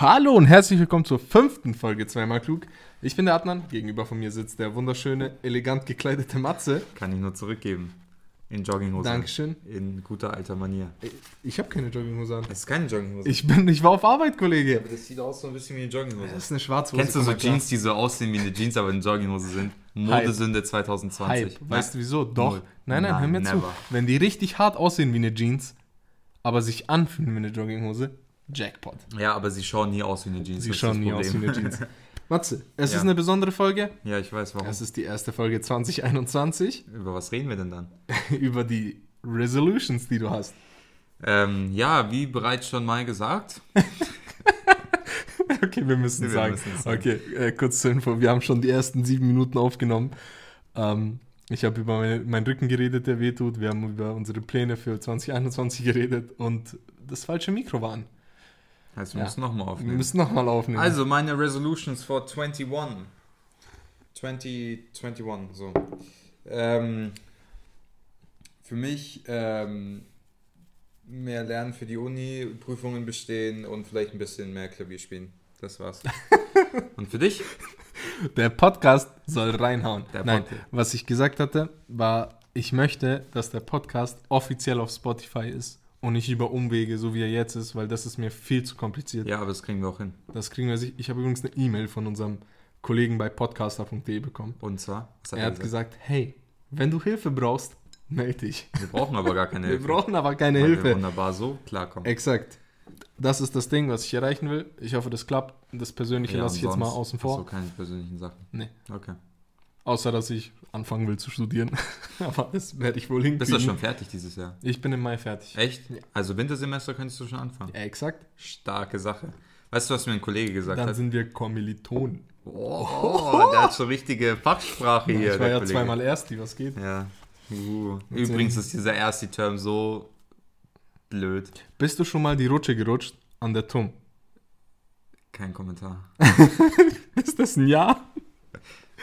Hallo und herzlich willkommen zur fünften Folge Zweimal Klug. Ich bin der Adnan, gegenüber von mir sitzt der wunderschöne, elegant gekleidete Matze. Kann ich nur zurückgeben. In Jogginghose. Dankeschön. In guter alter Manier. Ich habe keine Jogginghose an. Das ist keine Jogginghose. Ich, bin, ich war auf Arbeit, Kollege. Aber das sieht aus so ein bisschen wie eine Jogginghose. Das ist eine Schwarzhose. Kennst du so Jeans, die so aussehen wie eine Jeans, aber eine Jogginghose sind? Modesünde 2020. Hype. Weißt du wieso? Doch. Null. Nein, nein, hör mir never. zu. Wenn die richtig hart aussehen wie eine Jeans, aber sich anfühlen wie eine Jogginghose, Jackpot. Ja, aber sie schauen nie aus wie eine Jeans. Sie schauen nie aus wie eine Jeans. Matze, es Ja. ist eine besondere Folge. Ja, ich weiß warum. Es ist die erste Folge 2021 Über was reden wir denn dann? über die Resolutions, die du hast. Ähm, ja, wie bereits schon mal gesagt. Okay, wir müssen Wir sagen. müssen sagen. Okay, äh, kurz zur Info. Wir haben schon die ersten sieben Minuten aufgenommen. Ähm, ich habe über meine, meinen Rücken geredet, der wehtut. Wir haben über unsere Pläne für 2021 geredet und das falsche Mikro war an. Heißt, wir Ja. müssen nochmal Wir aufnehmen. müssen nochmal aufnehmen. Also, meine Resolutions for 21. 2021, so. Ähm, für mich ähm, mehr lernen für die Uni, Prüfungen bestehen und vielleicht ein bisschen mehr Klavier spielen. Das war's. und für dich? der Podcast soll reinhauen. Der Nein, Podcast. was ich gesagt hatte, war, ich möchte, dass der Podcast offiziell auf Spotify ist und nicht über Umwege, so wie er jetzt ist, weil das ist mir viel zu kompliziert. Ja, aber das kriegen wir auch hin. Das kriegen wir sich. Ich habe übrigens eine E-Mail von unserem Kollegen bei podcaster.de bekommen. Und zwar? Was Er hat gesagt, hey, wenn du Hilfe brauchst, melde dich. Wir brauchen aber gar keine Wir Hilfe. brauchen aber keine weil Wir Hilfe. wunderbar so klarkommen. Exakt. Das ist das Ding, was ich erreichen will. Ich hoffe, das klappt. Das Persönliche Ja, lasse ich jetzt mal außen vor. du keine persönlichen Sachen. Nee. Okay. Außer, dass ich anfangen will zu studieren. aber das werde ich wohl hinkriegen. Bist du schon fertig dieses Jahr? Ich bin im Mai fertig. Echt? Also Wintersemester könntest du schon anfangen. Ja, exakt. Starke Sache. Weißt du, was mir ein Kollege gesagt Dann hat? sind wir Kommilitonen. Oh, der hat schon richtige Fachsprache hier. ich war ja Kollege. zweimal Ersti, was geht? Ja. Uh. Übrigens ist dieser erste Term so blöd. Bist du schon mal die Rutsche gerutscht an der TUM? Kein Kommentar. Ist das ein Ja?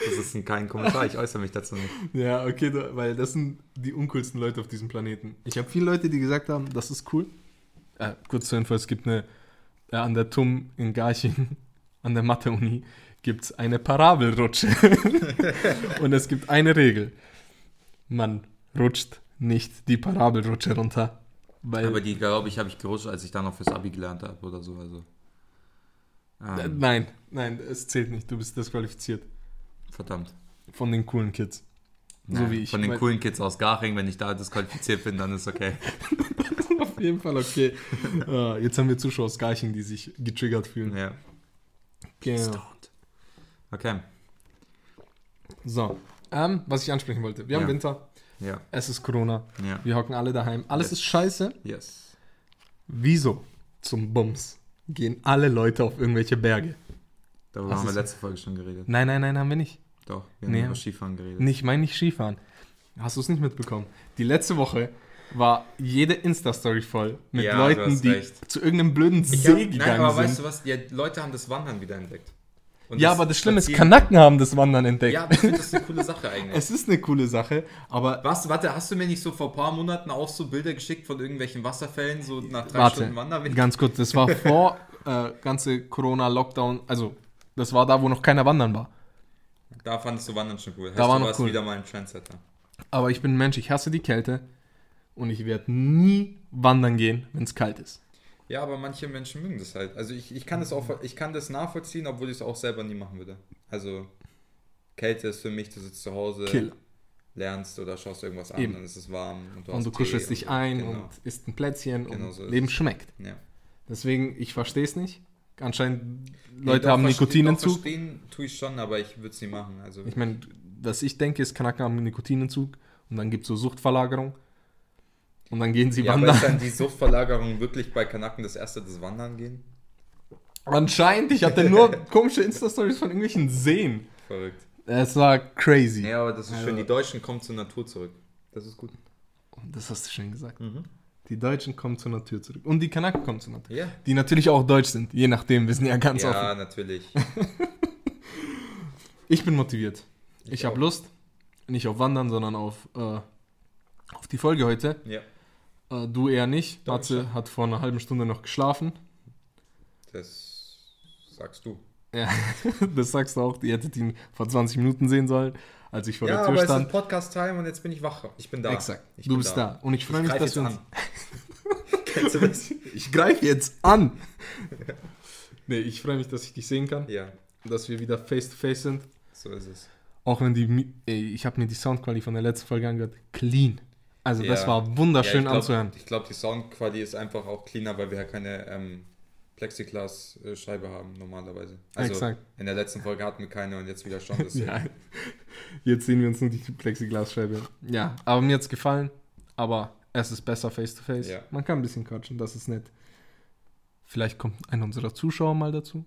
Das ist ein, kein Kommentar, ich äußere mich dazu nicht. Ja, okay, da, weil das sind die uncoolsten Leute auf diesem Planeten. Ich habe viele Leute, die gesagt haben, das ist cool. Äh, kurz zur Info, es gibt eine, äh, an der TUM in Garching, an der Mathe-Uni, gibt es eine Parabelrutsche. Und es gibt eine Regel. Man rutscht nicht die Parabelrutsche runter. Weil, Aber die, glaube ich, habe ich gerutscht, als ich dann noch fürs Abi gelernt habe oder so. Also. äh, Ähm, nein, nein, es zählt nicht. Du bist disqualifiziert. Verdammt. Von den coolen Kids. So Nein, wie ich. Von den coolen Kids aus Garching, wenn ich da disqualifiziert bin, dann ist okay. Auf jeden Fall okay. Ah, jetzt haben wir Zuschauer aus Garching, die sich getriggert fühlen. Ja. Genau. Okay. So, ähm, was ich ansprechen wollte. Wir haben Ja. Winter, Ja. es ist Corona, Ja. wir hocken alle daheim. Alles Yes. ist scheiße. Yes. Wieso zum Bums gehen alle Leute auf irgendwelche Berge? Darüber Was haben wir letzte Folge schon geredet. Nein, nein, nein, haben wir nicht. Doch, wir haben Nee. über Skifahren geredet. Nicht, mein nicht Skifahren. Hast du es nicht mitbekommen? Die letzte Woche war jede Insta-Story voll mit Ja, Leuten, die recht. zu irgendeinem blöden Ich See hab, gegangen nein, aber sind. weißt du was? Die Leute haben das Wandern wieder entdeckt. Und ja, aber das Schlimme ist, Kanaken haben das Wandern entdeckt. Ja, aber ich finde das eine coole Sache eigentlich. Es ist eine coole Sache, aber Was, warte, hast du mir nicht so vor ein paar Monaten auch so Bilder geschickt von irgendwelchen Wasserfällen, so nach drei Warte, Stunden Wanderweg? ganz kurz, das war vor äh, ganze Corona-Lockdown, also das war da, wo noch keiner wandern war. Da fandest du Wandern schon cool. Heißt, Da war du noch warst cool. wieder mal ein Trendsetter. Aber ich bin ein Mensch, ich hasse die Kälte und ich werde nie wandern gehen, wenn es kalt ist. Ja, aber manche Menschen mögen das halt. Also ich, ich kann das auch ich kann das nachvollziehen, obwohl ich es auch selber nie machen würde. Also Kälte ist für mich, du sitzt zu Hause, Kill. lernst oder schaust irgendwas an, Eben. dann ist es warm und du, Und hast du Tee kuschelst dich so. ein Genau. und isst ein Plätzchen Genau und ist Leben schmeckt. Ja. Deswegen, ich verstehe es nicht. Anscheinend Leute doch, haben Nikotinentzug. Verstehen tue ich schon, aber ich würde es nie machen. Also Ich meine, was ich denke, ist, Kanaken haben Nikotinentzug und dann gibt es so Suchtverlagerung. Und dann gehen sie ja, aber wandern. ist dann die Suchtverlagerung wirklich bei Kanaken das erste, das Wandern gehen? Anscheinend, ich hatte nur komische Insta-Stories von irgendwelchen Seen. Verrückt. Es war crazy. Ja, aber das ist Also- schön. Die Deutschen kommen zur Natur zurück. Das ist gut. Das hast du schön gesagt. Mhm. Die Deutschen kommen zur Natur zurück. Und die Kanaken kommen zur Natur. Ja. Die natürlich auch deutsch sind, je nachdem, wir sind ja ganz offen. Ja, natürlich. Ich bin motiviert. Ich, Ich habe. Lust, nicht auf Wandern, sondern auf, äh, auf die Folge heute. Ja. Äh, du eher nicht. Matze hat vor einer halben Stunde noch geschlafen. Das sagst du. Ja, das sagst du auch. Ihr hättet ihn vor 20 Minuten sehen sollen, als ich vor Ja, der aber Tür es ist stand. Podcast-Time und jetzt bin ich wach. Ich bin da. Exakt. Ich du bist da. Und ich freue Ich mich, dass wir uns. an. Kennst du das? Ich greife jetzt an. nee, ich freue mich, dass ich dich sehen kann. Ja, Dass wir wieder face to face sind. so ist es. Auch wenn die. Ey, ich habe mir die Soundqualität von der letzten Folge angehört. Clean. Also, das Ja. war wunderschön ja, ich anzuhören. glaub, Ich glaube, die Soundqualität ist einfach auch cleaner, weil wir ja keine ähm, Plexiglas-Scheibe haben normalerweise. Also Exakt. in der letzten Folge hatten wir keine und jetzt wieder schon. Ja. Jetzt sehen wir uns nur die Plexiglasscheibe. Ja, aber mir hat's gefallen. Aber es ist besser face to face. Ja. Man kann ein bisschen quatschen, das ist nett. Vielleicht kommt einer unserer Zuschauer mal dazu.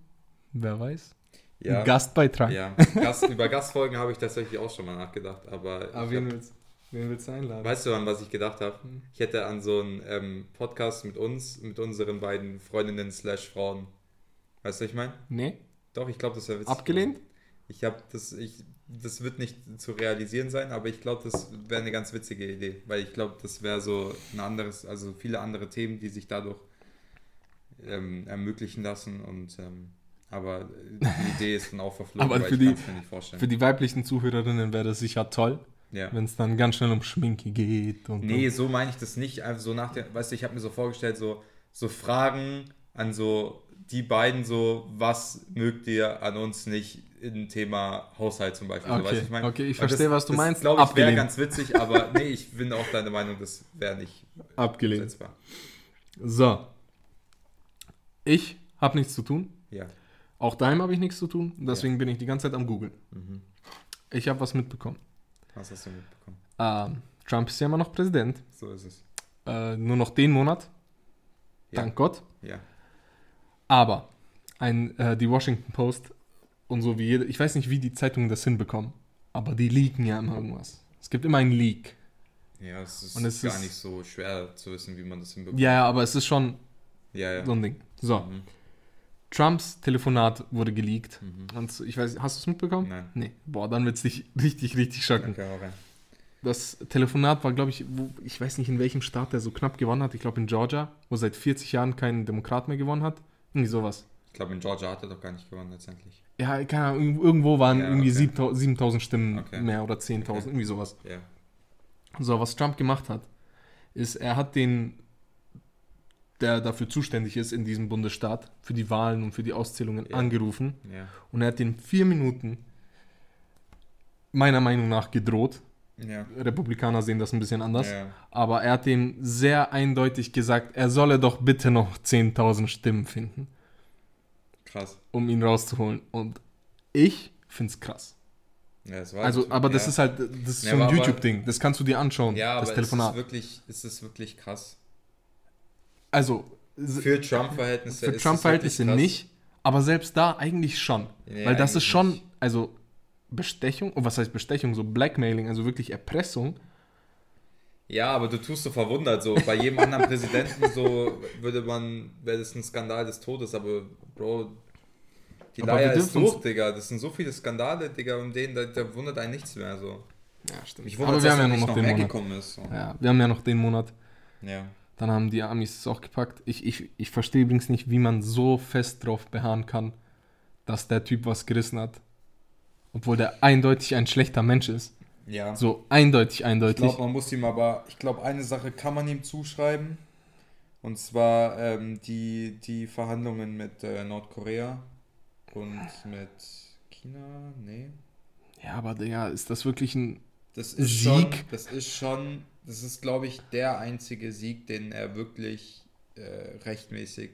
Wer weiß. Ja. Ein Gastbeitrag. Ja, Gast, über Gastfolgen habe ich tatsächlich auch schon mal nachgedacht, aber, Aber wen hab, willst, wen willst du einladen? weißt du, an was ich gedacht habe? Hm. Ich hätte an so einen ähm, Podcast mit uns, mit unseren beiden Freundinnen slash Frauen. Weißt du, was ich meine? Nee? Doch, ich glaube, das wäre witzig. Abgelehnt? Ich habe das, ich, das wird nicht zu realisieren sein, aber ich glaube, das wäre eine ganz witzige Idee, weil ich glaube, das wäre so ein anderes, also viele andere Themen, die sich dadurch ähm, ermöglichen lassen und ähm, aber die Idee ist dann auch verflogen, Aber weil für ich die- kann es mir nicht vorstellen. Für die weiblichen Zuhörerinnen wäre das sicher toll, ja. wenn es dann ganz schnell um Schminke geht. Und Nee, so meine ich das nicht. Einfach so nach der, weißt du, ich habe mir so vorgestellt, so, so Fragen an so die beiden, so, was mögt ihr an uns nicht im Thema Haushalt zum Beispiel? so, Okay, weißt du, ich meine? okay, ich verstehe, was du meinst. glaube ich, wäre ganz witzig, aber nee, ich bin auch deiner Meinung, das wäre nicht abgelehnt. umsetzbar. So. Ich habe nichts zu tun. Ja. Auch daheim habe ich nichts zu tun. Deswegen bin ich die ganze Zeit am Googeln. Mhm. Ich habe was mitbekommen. Was hast du mitbekommen? Ähm, Trump ist ja immer noch Präsident. So ist es. Äh, nur noch den Monat. Ja. Dank Gott. Ja. Aber ein, äh, die Washington Post und so wie jede, ich weiß nicht, wie die Zeitungen das hinbekommen, aber die leaken ja immer irgendwas. Es gibt immer einen Leak. Ja, es ist es gar ist- nicht so schwer zu wissen, wie man das hinbekommt. Ja, ja, aber es ist schon Ja, ja. so ein Ding. So, Mhm. Trumps Telefonat wurde geleakt. Mhm. Und ich weiß, hast du es mitbekommen? Nein. Nee. Boah, dann wird es dich richtig, richtig schocken. Okay, rein. Das Telefonat war, glaube ich, wo, ich weiß nicht, in welchem Staat der so knapp gewonnen hat. Ich glaube in Georgia, wo seit 40 Jahren kein Demokrat mehr gewonnen hat. Irgendwie sowas. Ich glaube, in Georgia hat er doch gar nicht gewonnen letztendlich. Ja, keine Ahnung, irgendwo waren Ja, irgendwie okay. 7000 7000 Stimmen Okay. mehr oder 10.000, Okay. irgendwie sowas. Ja. So, was Trump gemacht hat, ist, er hat den, der dafür zuständig ist in diesem Bundesstaat, für die Wahlen und für die Auszählungen Ja. angerufen Ja. und er hat den vier Minuten meiner Meinung nach gedroht. Ja. Republikaner sehen das ein bisschen anders. Ja. Aber er hat ihm sehr eindeutig gesagt, er solle doch bitte noch 10.000 Stimmen finden, Krass. um ihn rauszuholen. Und ich finde es krass. Ja, es war Also, aber das ist halt, das ist so ein YouTube-Ding. Das kannst du dir anschauen, Ja, aber das es Telefonat. ist wirklich, es ist wirklich krass. Also, Für Trump-Verhältnisse für es Trump-Verhältnisse wirklich nicht, aber selbst da eigentlich schon. Weil das ist schon, also Bestechung, oh, was heißt Bestechung? So Blackmailing, also wirklich Erpressung. Ja, aber du tust so verwundert, so bei jedem anderen Präsidenten so würde man, wäre das ein Skandal des Todes, aber Bro, die Aber Leier ist durch, Digga. Das sind so viele Skandale, Digga, um denen, da, da wundert einen nichts mehr so. Ja, stimmt. Mich aber wundert, wir haben ja noch noch den Monat. ist. So. Ja, wir haben ja noch den Monat. Ja. Dann haben die Amis es auch gepackt. Ich, ich, ich verstehe übrigens nicht, wie man so fest drauf beharren kann, dass der Typ was gerissen hat. Obwohl der eindeutig ein schlechter Mensch ist. Ja. So eindeutig, Ich eindeutig. glaube, man muss ihm aber, ich glaube, eine Sache kann man ihm zuschreiben. Und zwar ähm, die, die Verhandlungen mit äh, Nordkorea und mit China. Nee. ja, aber Digga, ist das wirklich ein. Das ist Sieg? schon, das ist schon, das ist, glaube ich, der einzige Sieg, den er wirklich äh, rechtmäßig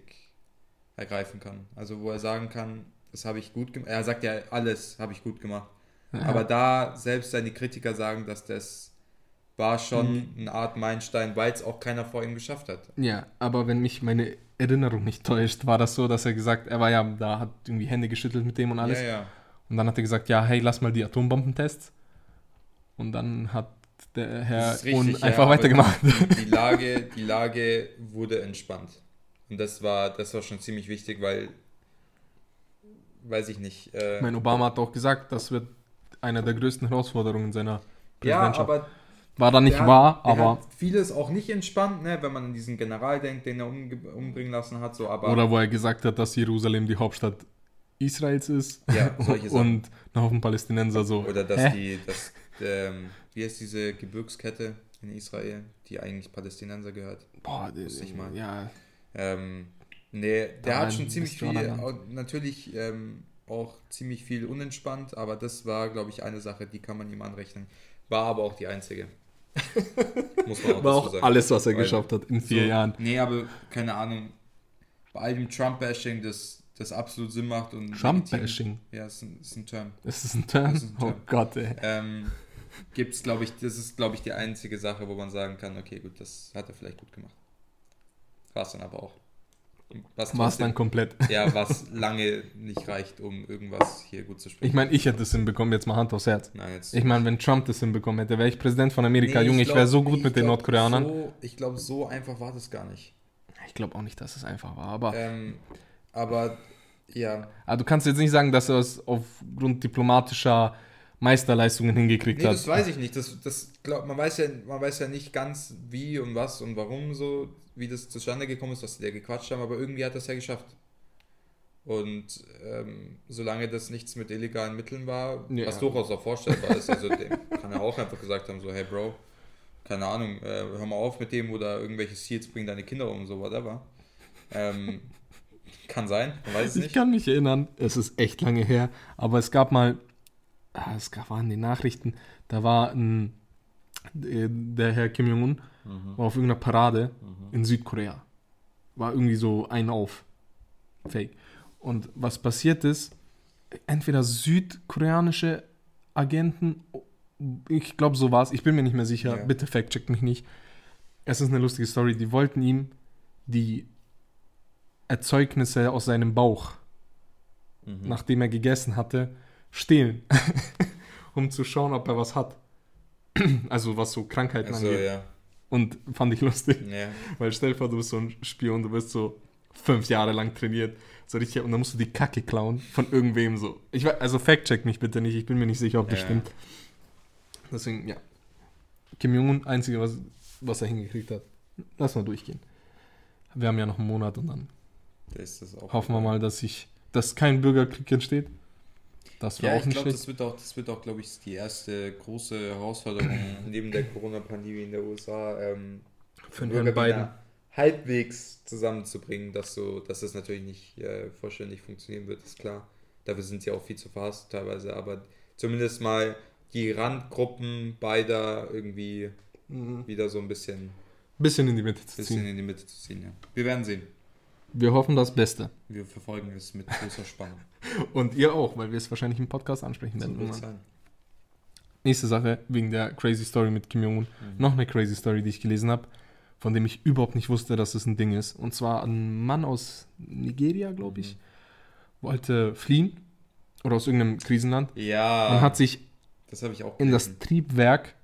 ergreifen kann. Also wo er sagen kann, das habe ich gut gemacht. Er sagt ja, alles habe ich gut gemacht. Aber da selbst seine Kritiker sagen, dass das war schon eine Art Meilenstein, weil es auch keiner vor ihm geschafft hat. Ja, aber wenn mich meine Erinnerung nicht täuscht, war das so, dass er gesagt, er war ja da, hat irgendwie Hände geschüttelt mit dem und alles. Ja, ja. Und dann hat er gesagt, ja, hey, lass mal die Atombombentests. Und dann hat der Herr richtig, ja, einfach aber weitergemacht. Die, die, Lage, die Lage wurde entspannt. Und das war, das war schon ziemlich wichtig, weil, weiß ich nicht. Äh, Ich meine, Obama hat auch gesagt, das wird eine der größten Herausforderungen seiner ja, Präsidentschaft. aber War da nicht wahr, hat, aber. vieles auch nicht entspannt, ne, wenn man an diesen General denkt, den er umge umbringen lassen hat. So, aber Oder wo er gesagt hat, dass Jerusalem die Hauptstadt Israels ist Ja, solche Sachen. und ein Haufen Palästinenser so. Oder dass hä? die, dass, ähm, wie heißt diese Gebirgskette in Israel, die eigentlich Palästinenser gehört? Boah, Wusste ich mal. ja, Ähm, nee, der Da hat schon ziemlich viel, natürlich ähm, auch ziemlich viel unentspannt, aber das war, glaube ich, eine Sache, die kann man ihm anrechnen. War aber auch die einzige. Muss man auch war auch sagen. alles, was er Weil- geschafft hat in vier So, Jahren. Nee, aber keine Ahnung. Bei all dem Trump-Bashing, das, das absolut Sinn macht und. Trump-Bashing, Ja, ist ein, ist ein Term. das ist ein Term. Ist ein Oh Term. Gott, ey. Ähm, gibt's, glaube ich, das ist, glaube ich, die einzige Sache, wo man sagen kann, okay, gut, das hat er vielleicht gut gemacht. War es dann aber auch. Was War es dann komplett. Ja, was lange nicht reicht, um irgendwas hier gut zu sprechen. Ich meine, ich hätte es hinbekommen, jetzt mal Hand aufs Herz. Nein, jetzt. Ich meine, wenn Trump das hinbekommen hätte, wäre ich Präsident von Amerika. Nee, Junge, ich, glaub- wäre so gut ich mit den glaub, Nordkoreanern. So, ich glaube, so einfach war das gar nicht. Ich glaube auch nicht, dass es einfach war. Aber Ähm, aber ja, ah, du kannst jetzt nicht sagen, dass er es aufgrund diplomatischer Meisterleistungen hingekriegt nee, hat. das weiß ich nicht. Das, das glaub, man, weiß ja, man weiß ja nicht ganz, wie und was und warum so, wie das zustande gekommen ist, dass die da gequatscht haben, aber irgendwie hat das ja geschafft. Und ähm, solange das nichts mit illegalen Mitteln war, Ja. was durchaus auch vorstellbar ist, also dem kann er auch einfach gesagt haben, so, hey Bro, keine Ahnung, äh, hör mal auf mit dem oder irgendwelche Seals bringen deine Kinder um, so whatever. Ähm, kann sein, man weiß es Ich nicht. kann mich erinnern, es ist echt lange her, aber es gab mal, ah, es gab, waren die Nachrichten, da war ein, äh, der Herr Kim Jong-un Mhm. war auf irgendeiner Parade in Südkorea. War irgendwie so ein auf. Fake. Und was passiert ist, entweder südkoreanische Agenten, ich glaube so war es, ich bin mir nicht mehr sicher, Ja. bitte fact-checkt mich nicht. Es ist eine lustige Story, die wollten ihm die Erzeugnisse aus seinem Bauch, Mhm. nachdem er gegessen hatte, stehlen, um zu schauen, ob er was hat. Also was so Krankheiten Also, angeht. ja. Und fand ich lustig. ja. Weil stell dir vor, du bist so ein Spion, du bist so fünf Jahre lang trainiert. So richtig, und dann musst du die Kacke klauen von irgendwem so. Ich weiß, also fact-check mich bitte nicht, ich bin mir nicht sicher, ob das Ja. stimmt. Deswegen, ja. Kim Jong-un, einzige, was, was er hingekriegt hat. Lass mal durchgehen. Wir haben ja noch einen Monat und dann Da ist das auch. hoffen wir mal, dass sich, dass kein Bürgerkrieg entsteht. Das wäre Ja, auch ich nicht glaube, schlecht. das wird auch, das wird auch, glaube ich, die erste große Herausforderung neben der Corona-Pandemie in der USA, ähm, Für Herrn Biden. halbwegs zusammenzubringen, dass so, dass es natürlich nicht äh, vollständig funktionieren wird, ist klar. Dafür sind sie auch viel zu fast teilweise, aber zumindest mal die Randgruppen beider irgendwie Mhm. wieder so ein bisschen, Bisschen in die Mitte zu bisschen ziehen. in die Mitte zu ziehen. Ja. Wir werden sehen. Wir hoffen das Beste. Wir verfolgen es mit großer Spannung. Und ihr auch, weil wir es wahrscheinlich im Podcast ansprechen So werden. sein. Nächste Sache, wegen der crazy Story mit Kim Jong-un. Mhm. Noch eine crazy Story, die ich gelesen habe, von dem ich überhaupt nicht wusste, dass es ein Ding ist. Und zwar ein Mann aus Nigeria, glaube ich, wollte fliehen oder aus irgendeinem Krisenland Ja, und hat sich das ich auch in das. Triebwerk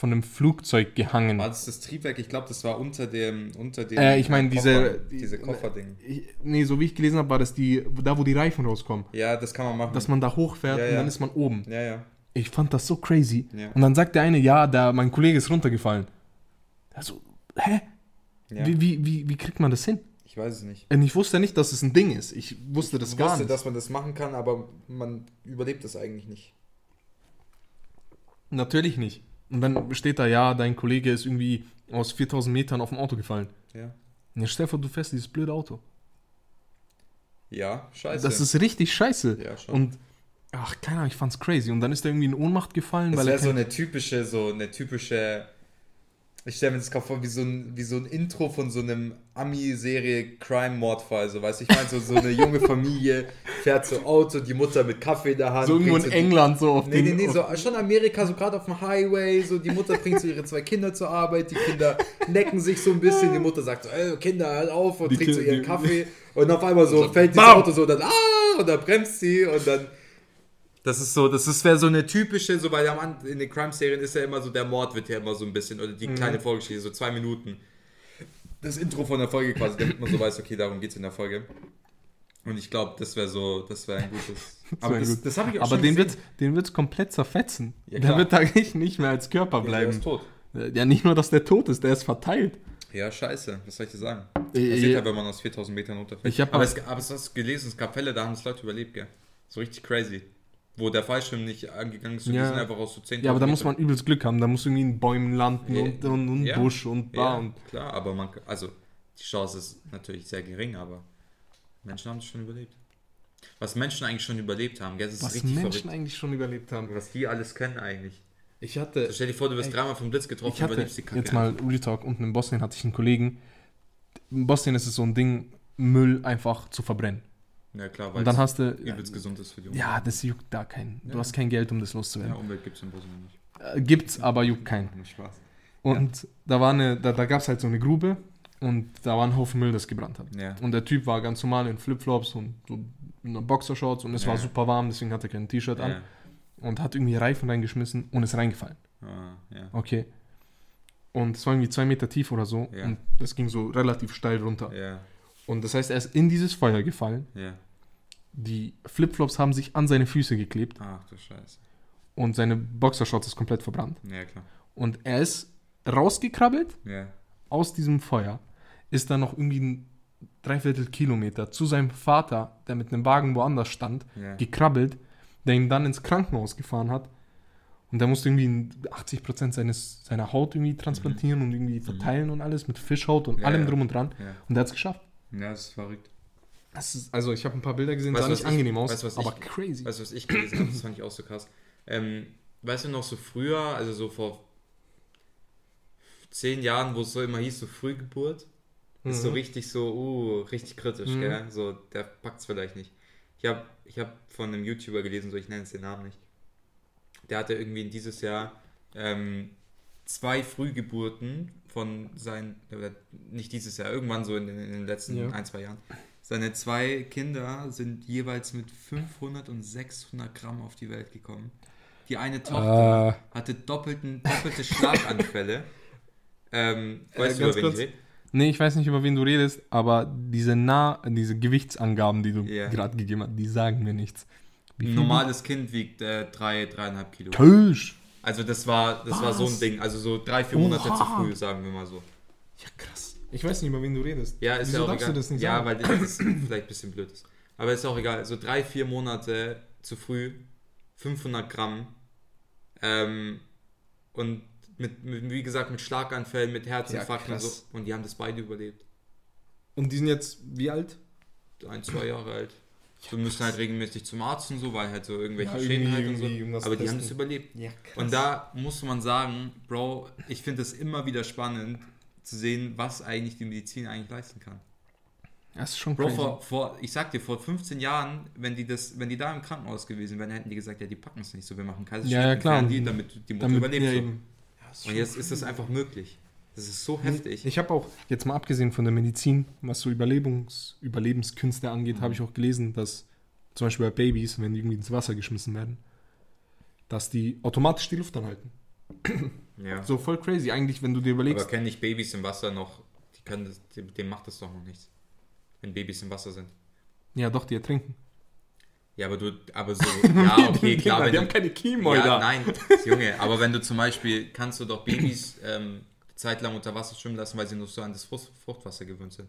von einem Flugzeug gehangen. War das das Triebwerk? Ich glaube, das war unter dem, unter dem Äh, ich meine, diese, diese Kofferding. Ich, nee, so wie ich gelesen habe, war das die, da wo die Reifen rauskommen. Ja, das kann man machen. Dass man da hochfährt Ja, und ja. dann ist man oben. ja, ja. Ich fand das so crazy. Ja. Und dann sagt der eine, ja, der, mein Kollege ist runtergefallen. Also, hä? Wie, wie, wie, wie kriegt man das hin? Ich weiß es nicht. Und ich wusste nicht, dass es ein Ding ist. Ich wusste das Ich gar wusste, nicht. dass man das machen kann, aber man überlebt das eigentlich nicht. Natürlich nicht. Und dann steht da, ja, dein Kollege ist irgendwie aus 4000 Metern auf dem Auto gefallen. Ja. Und jetzt stell dir vor, du fährst dieses blöde Auto. Ja, scheiße. Das ist richtig scheiße. ja schon. Und, ach, keine Ahnung, ich fand's crazy. Und dann ist er irgendwie in Ohnmacht gefallen, das weil er. wäre so eine typische, so eine typische. Ich stelle mir das gerade vor, wie so, ein, wie so ein Intro von so einem Ami-Serie Crime-Mordfall. So, weißt du, ich meine, so, so eine junge Familie fährt so Auto, die Mutter mit Kaffee in der Hand. so irgendwo in so die- England, so auf Nee, nee, nee, so, schon Amerika, so gerade auf dem Highway, so die Mutter bringt so ihre zwei Kinder zur Arbeit, die Kinder necken sich so ein bisschen, die Mutter sagt so, ey, Kinder, halt auf und Die trinkt so Kinder- ihren die- Kaffee und auf einmal so So, fällt dieses! Auto so und dann, ah, und dann bremst sie und dann das ist so, das ist wäre so eine typische, so bei der Mann in den Crime-Serien ist ja immer so, der Mord wird ja immer so ein bisschen, oder die kleine Vorgeschichte, so zwei Minuten. Das Intro von der Folge quasi, damit man so weiß, okay, darum geht's in der Folge. Und ich glaube, das wäre so, das wäre ein gutes. Aber wär das, gut. das habe ich auch Aber schon den wird den wird's komplett zerfetzen. Ja, der wird eigentlich nicht mehr als Körper Ja, der bleiben. ist tot. Ja, nicht nur, dass der tot ist, der ist verteilt. Ja, scheiße, was soll ich dir sagen? Äh, Passiert ja, wenn man aus 4000 Metern runterfällt. Ich hab aber, es, aber es hast du gelesen, es gab Fälle, da haben es Leute überlebt, gell? So richtig crazy. Wo der Fallschirm nicht angegangen ist und Ja. die sind einfach aus so 10.000 Ja, aber da muss man übelst Glück haben. Da muss irgendwie in Bäumen landen Ja. und, und, und Ja. Busch und Ja, Bar und. klar, aber man, also die Chance ist natürlich sehr gering, aber Menschen haben es schon überlebt. Was Menschen eigentlich schon überlebt haben, gell? Das ist Was richtig Menschen verrückt. eigentlich schon überlebt haben. Was die alles können eigentlich. Ich hatte. So, stell dir vor, du wirst dreimal vom Blitz getroffen Ich hatte überlebst die Kacke. jetzt mal Real Talk, unten in Bosnien hatte ich einen Kollegen. In Bosnien ist es so ein Ding, Müll einfach zu verbrennen. Ja klar, weil Und dann es hast du. übelst gesund ist für die Umwelt. Ja, das juckt da keinen. Du Ja. hast kein Geld, um das Ja, loszuwerden. Umwelt gibt es in Bosnien nicht. Äh, Gibt's, aber juckt keinen. Spaß. Und da war eine, da, da gab es halt so eine Grube und da war ein Haufen Müll, das gebrannt hat. Ja. Und der Typ war ganz normal in Flipflops und so in Boxershorts und es war Ja. super warm, deswegen hatte er kein T-Shirt an Ja. und hat irgendwie Reifen reingeschmissen und ist reingefallen. Ah, ja. Okay. Und es war irgendwie zwei Meter tief oder so Ja. und das ging so relativ steil runter. Ja. Und das heißt, er ist in dieses Feuer gefallen. Ja. Die Flipflops haben sich an seine Füße geklebt Ach du Scheiße. und seine Boxershorts ist komplett verbrannt. Ja, klar. Und er ist rausgekrabbelt Ja. aus diesem Feuer, ist dann noch irgendwie ein Dreiviertel Kilometer zu seinem Vater, der mit einem Wagen woanders stand, Ja. gekrabbelt, der ihn dann ins Krankenhaus gefahren hat. Und der musste irgendwie 80% seines, seiner Haut irgendwie transplantieren und irgendwie verteilen und alles mit Fischhaut und Mhm. Ja, allem drum und dran. Und der hat es geschafft. Ja, das ist verrückt. Das ist, also ich habe ein paar Bilder gesehen, Weißt sah nicht ich- angenehm aus, weißt was aber ich- crazy. Weißt du, was ich gelesen habe? Das fand ich auch so krass. Ähm, weißt du noch, so früher, also so vor zehn Jahren, wo es so immer hieß, so Frühgeburt, ist so Mhm. richtig so, uh, richtig kritisch, Mhm. gell? So, der packt es vielleicht nicht. Ich habe ich hab von einem YouTuber gelesen, so ich nenne es den Namen nicht. Der hatte irgendwie in dieses Jahr ähm, zwei Frühgeburten von seinen, oder nicht dieses Jahr, irgendwann so in den, in den letzten Ja. ein, zwei Jahren. Seine zwei Kinder sind jeweils mit 500 und 600 Gramm auf die Welt gekommen. Die eine Tochter Äh, hatte doppelten, doppelte Schlaganfälle. ähm, Äh, weißt du, ganz über wen ich kurz. rede? nee, ich weiß nicht, über wen du redest, aber diese, nah, diese Gewichtsangaben, die du Ja. gerade gegeben hast, die sagen mir nichts. Wie Ein normales Kind wiegt äh, drei, dreieinhalb Kilo. Tisch. Also das war, das war so ein Was? Ding. Also so drei, vier Monate Oha. zu früh, sagen wir mal so. Ja, krass. Ich weiß nicht, über wen du redest. Ja, ist Wieso ja auch darfst egal. du das nicht ja, sagen? weil das ist vielleicht ein bisschen blöd ist. Aber ist auch egal. So drei, vier Monate zu früh, 500 Gramm. Ähm, und mit, mit, wie gesagt, mit Schlaganfällen, mit Herzinfarkt Ja, und so. Und die haben das beide überlebt. Und die sind jetzt wie alt? Ein, zwei Jahre alt. So müssen halt regelmäßig zum Arzt und so, weil halt so irgendwelche Ja, Schäden halt und so. Aber die haben das überlebt. Ja, Und da muss man sagen, Bro, ich finde es immer wieder spannend zu sehen, was eigentlich die Medizin eigentlich leisten kann. Das ist schon Bro, crazy. vor, vor, ich sag dir, vor 15 Jahren, wenn die das, wenn die da im Krankenhaus gewesen wären, hätten die gesagt, ja, die packen es nicht so, wir machen Kaiserschnitt, Ja, ja, klar. Die, damit die Mutter Damit, überlebt. ja, so. Und jetzt ist das einfach möglich. Das ist so heftig. Ich habe auch, jetzt mal abgesehen von der Medizin, was so Überlebens, Überlebenskünste angeht, Mhm. habe ich auch gelesen, dass zum Beispiel bei Babys, wenn die irgendwie ins Wasser geschmissen werden, dass die automatisch die Luft anhalten. ja. So voll crazy. Eigentlich, wenn du dir Aber überlegst, kennen nicht Babys im Wasser noch, die können das, dem macht das doch noch nichts. Wenn Babys im Wasser sind. ja doch, die ertrinken. Ja, aber du, aber so, ja, okay, klar, wenn die du, haben keine Kiemäuler. Ja, nein, Junge, aber wenn du zum Beispiel, kannst du doch Babys ähm, eine Zeit lang unter Wasser schwimmen lassen, weil sie nur so an das Frucht, Fruchtwasser gewöhnt sind.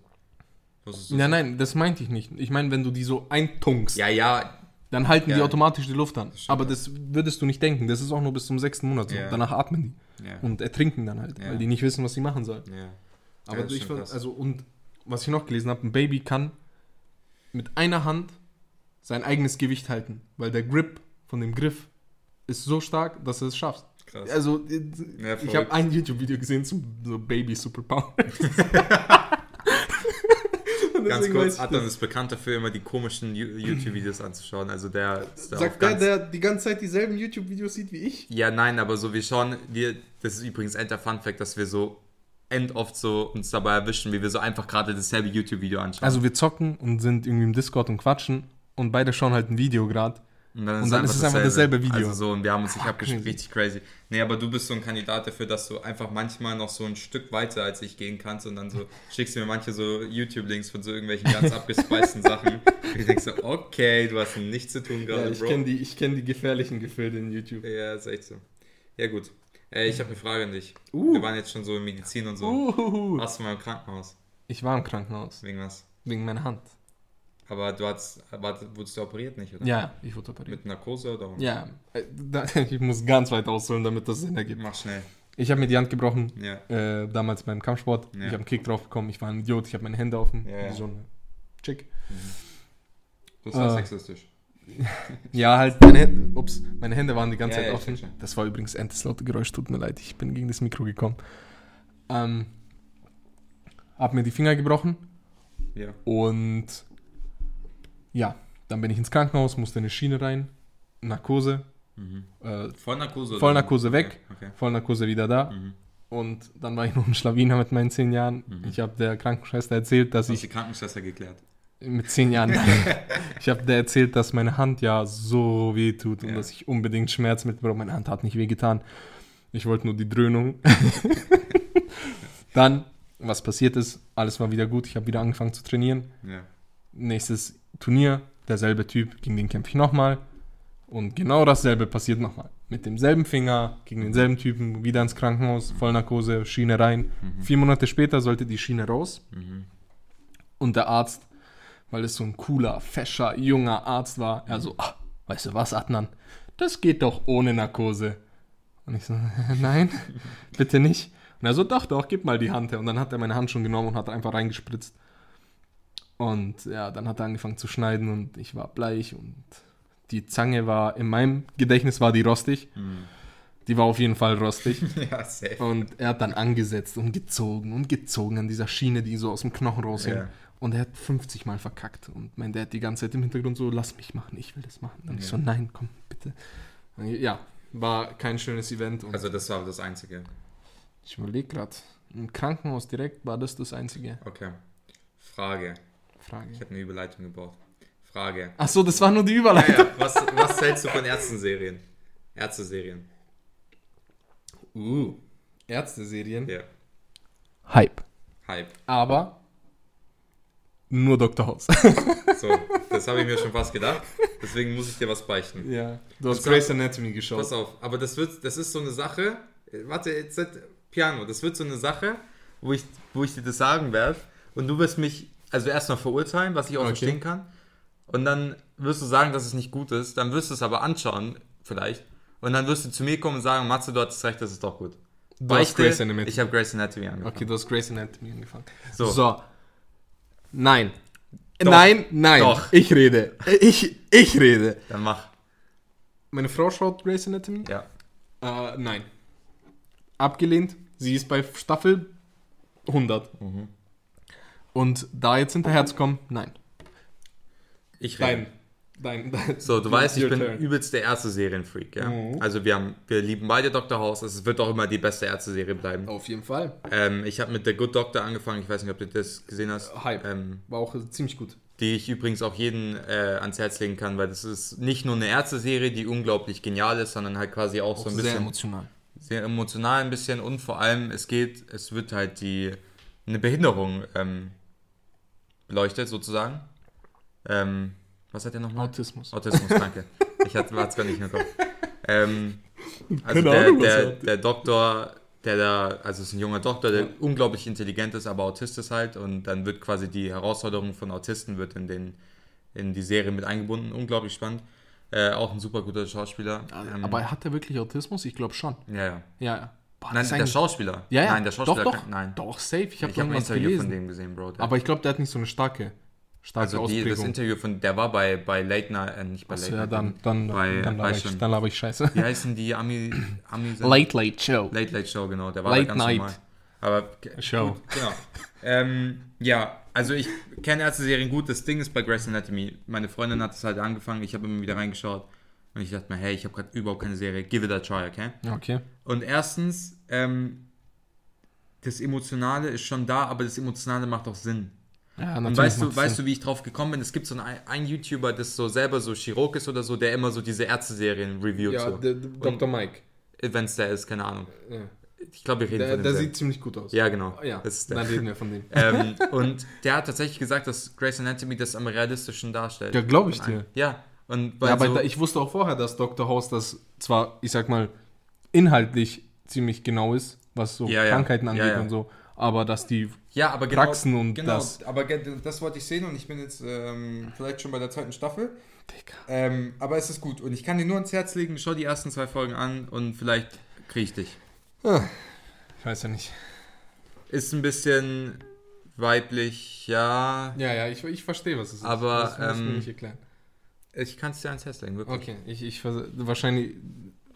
Du Nein, das? nein, das meinte ich nicht. Ich meine, wenn du die so eintunkst, Ja, ja, dann halten die Ja. automatisch die Luft an. stimmt. Aber das würdest du nicht denken. Das ist auch nur bis zum sechsten Monat so. Ja. Danach atmen die ja, und ertrinken dann halt, weil die nicht wissen, was sie machen sollen. Aber das ich also und was ich noch gelesen habe, ein Baby kann mit einer Hand sein eigenes Gewicht halten, weil der Grip von dem Griff ist so stark, dass er es schafft. Krass. Also Ja, ich habe ein YouTube-Video gesehen zum so Baby Superpower. Und Ganz kurz, das. ist bekannt dafür, immer die komischen YouTube-Videos anzuschauen. Also der Sagt der, der die ganze Zeit dieselben YouTube-Videos sieht wie ich? Ja, nein, aber so, wir schauen, wir, das ist übrigens Enter Fun Fact, dass wir so end oft so uns dabei erwischen, wie wir so einfach gerade dasselbe YouTube-Video anschauen. Also wir zocken und sind irgendwie im Discord und quatschen und beide schauen halt ein Video gerade. Und dann, Und dann ist es einfach dasselbe Video. Also so, und wir haben uns nicht crazy. richtig crazy. Nee, aber du bist so ein Kandidat dafür, dass du einfach manchmal noch so ein Stück weiter als ich gehen kannst und dann so schickst du mir manche so YouTube-Links von so irgendwelchen ganz abgespeisten Sachen. Und ich denke so, okay, du hast nichts zu tun gerade, Bro. die, ich kenn die gefährlichen Gefilde in YouTube. Ja, ist echt so. Ja, gut. Äh, ich habe eine Frage an dich. Uh. Wir waren jetzt schon so in Medizin und so. Uhuhu. Warst du mal im Krankenhaus? Ich war im Krankenhaus. Wegen was? Wegen meiner Hand. Aber du hast, war, wurdest du operiert nicht, oder? Ja, ich wurde operiert. Mit Narkose oder? Ja, äh, ich muss ganz weit ausholen, damit das Sinn ergibt. Mach schnell. Ich habe mir die Hand gebrochen, Ja. äh, damals beim Kampfsport. Ja. Ich habe einen Kick drauf bekommen. Ich war ein Idiot. Ich habe meine Hände offen. Ja, so eine Chick. Das war Ah. sexistisch. Ja, halt, meine Hände, ups, meine Hände waren die ganze Zeit offen. Das war übrigens ein das laute Geräusch, tut mir leid, ich bin gegen das Mikro gekommen. Ähm, hab mir die Finger gebrochen Ja. und ja, dann bin ich ins Krankenhaus, musste eine Schiene rein, Narkose, Mhm. äh, Vollnarkose? Vollnarkose weg. Okay. okay. Vollnarkose wieder da Mhm. und dann war ich noch ein Schlawiner mit meinen zehn Jahren. Mhm. Ich habe der Krankenschwester erzählt, dass Hast ich die Krankenschwester geklärt? mit zehn Jahren. ich habe der erzählt, dass meine Hand ja so weh tut und Ja. dass ich unbedingt Schmerzmittel brauche. Meine Hand hat nicht weh getan. Ich wollte nur die Dröhnung. Dann, was passiert ist, alles war wieder gut. Ich habe wieder angefangen zu trainieren. Ja. Nächstes Turnier, derselbe Typ, gegen den kämpfe ich nochmal. Und genau dasselbe passiert nochmal. Mit demselben Finger, gegen denselben Typen, wieder ins Krankenhaus, Vollnarkose, Schiene rein. Mhm. Vier Monate später sollte die Schiene raus. Mhm. Und der Arzt, weil es so ein cooler, fescher, junger Arzt war, er so, ah, weißt du was, Adnan, das geht doch ohne Narkose. Und ich so, nein, bitte nicht. Und er so, doch, doch, gib mal die Hand her. Und dann hat er meine Hand schon genommen und hat einfach reingespritzt. Und ja, dann hat er angefangen zu schneiden und ich war bleich und die Zange war, in meinem Gedächtnis war die rostig. Mhm. Die war auf jeden Fall rostig. Ja, safe. Und er hat dann angesetzt und gezogen und gezogen an dieser Schiene, die so aus dem Knochen raushing. Ja. Und er hat 50 Mal verkackt. Und mein Dad die ganze Zeit im Hintergrund so, lass mich machen, ich will das machen. Und ich Ja. so, nein, komm, bitte. Und ja, war kein schönes Event. Also das war das Einzige. ich überlege gerade, im Krankenhaus direkt war das das einzige Okay. Frage. Frage. Ich habe eine Überleitung gebaut. Frage. Ach so, das war nur die Ja, Überleitung. ja. Was, was hältst du von Ärztenserien? Ärzteserien. Uh, Ärzte-Serien. Ja. Hype. Hype. Aber nur Dr. House. So, das habe ich mir schon fast gedacht. Deswegen muss ich dir was beichten. ja. Du hast Grey's Anatomy geschaut. Pass auf, aber das wird, das ist so eine Sache. äh, Warte, jetzt seid Piano. Das wird so eine Sache, wo ich, wo ich dir das sagen werde. Und du wirst mich also erstmal verurteilen, was ich auch Okay. verstehen kann. Und dann wirst du sagen, dass es nicht gut ist. Dann wirst du es aber anschauen, vielleicht. Und dann wirst du zu mir kommen und sagen, Matze, du hattest recht, das ist doch gut. Du hast Grey's Anatomy. Ich habe Grey's Anatomy angefangen. Okay, du hast Grey's Anatomy angefangen. So. So. Nein. Doch. Nein, nein. Doch. Ich rede. Ich, ich rede. Dann mach. Meine Frau schaut Grey's Anatomy? Ja. Äh, nein. Abgelehnt. Sie ist bei Staffel 100. Mhm. Und da jetzt hinterher zu kommen, nein. Ich rede. Dein. Dein. dein So, du weißt, ich bin turn. übelst der Ärzte-Serienfreak, ja. Mhm. Also wir haben, wir lieben beide Dr. House, es wird auch immer die beste Ärzte-Serie bleiben. Auf jeden Fall. Ähm, ich habe mit The Good Doctor angefangen, ich weiß nicht, ob du das gesehen hast. Hype. Ähm, War auch ziemlich gut. die ich übrigens auch jeden äh, ans Herz legen kann, weil das ist nicht nur eine Ärzte-Serie, die unglaublich genial ist, sondern halt quasi auch, so ein sehr bisschen emotional. sehr emotional ein bisschen und vor allem es geht, es wird halt die eine Behinderung ähm, beleuchtet sozusagen. Ähm, was hat er nochmal? Autismus. Autismus, danke. Ich hatte es gar nicht mehr im Kopf. Ähm, also Keine der, Ahnung, er der, hat. der Doktor, der da, also es ist ein junger Doktor, der Ja. unglaublich intelligent ist, aber Autist ist halt und dann wird quasi die Herausforderung von Autisten wird in, den, in die Serie mit eingebunden. Unglaublich spannend. Äh, auch ein super guter Schauspieler. Ähm, Aber hat er wirklich Autismus? Ich glaube schon. ja, ja. Ja, ja. Boah, Nein, das der Schauspieler. Ja, ja. Nein, der Schauspieler Doch, doch. kann, nein. Doch, safe. Ich habe habe ein Interview gelesen. von dem gesehen, Bro. Aber ich glaube, der hat nicht so eine starke, starke also die, das Ausprägung. Interview von, der war bei, bei Late Night, äh, nicht bei Late ja, Night. dann, dann, bei, dann, laber ich, dann laber ich scheiße. Wie heißen die Ami, Ami Late Late Show. Late Late Show, genau. Der war Late ganz Night normal. Aber Show. Gut, genau. ähm, ja, also ich kenne Ärzte-Serien gut. Das Ding ist bei Grey's Anatomy. Meine Freundin hat es halt angefangen. Ich habe immer wieder reingeschaut. Und ich dachte mir, hey, ich habe gerade überhaupt keine Serie. Give it a try, okay? Okay. Und erstens, ähm, das Emotionale ist schon da, aber das Emotionale macht auch Sinn. Ja, Und weißt du, weißt du, wie ich drauf gekommen bin? Es gibt so einen, einen YouTuber, das so selber so Chirurg ist oder so, der immer so diese Ärzte-Serien reviewt. Ja, so. der, der Dr. Mike. Wenn es der ist, keine Ahnung. Ja. Ich glaube, wir reden Der, von der demselben. sieht ziemlich gut aus. Ja, genau. Ja, Das ist der. dann reden wir von dem. ähm, und der hat tatsächlich gesagt, dass Grey's Anatomy das am realistischen darstellt. Ja, glaube ich dir. Ja, und Ja, aber so, ich wusste auch vorher, dass Dr. House das zwar, ich sag mal, inhaltlich ziemlich genau ist, was so Ja. Krankheiten Ja, angeht ja. und so. Aber dass die Ja, aber genau, Praxen und genau, das. aber das wollte ich sehen und ich bin jetzt ähm, vielleicht schon bei der zweiten Staffel. Ähm, aber es ist gut und ich kann dir nur ans Herz legen, schau die ersten zwei Folgen an und vielleicht krieg ich dich. Ich weiß ja nicht. Ist ein bisschen weiblich, ja. Ja, ja, ich, ich verstehe, was es ist. Aber, das du mir ähm, nicht erklären. Ich kann es dir ans Herz legen, wirklich. Okay, ich, ich wahrscheinlich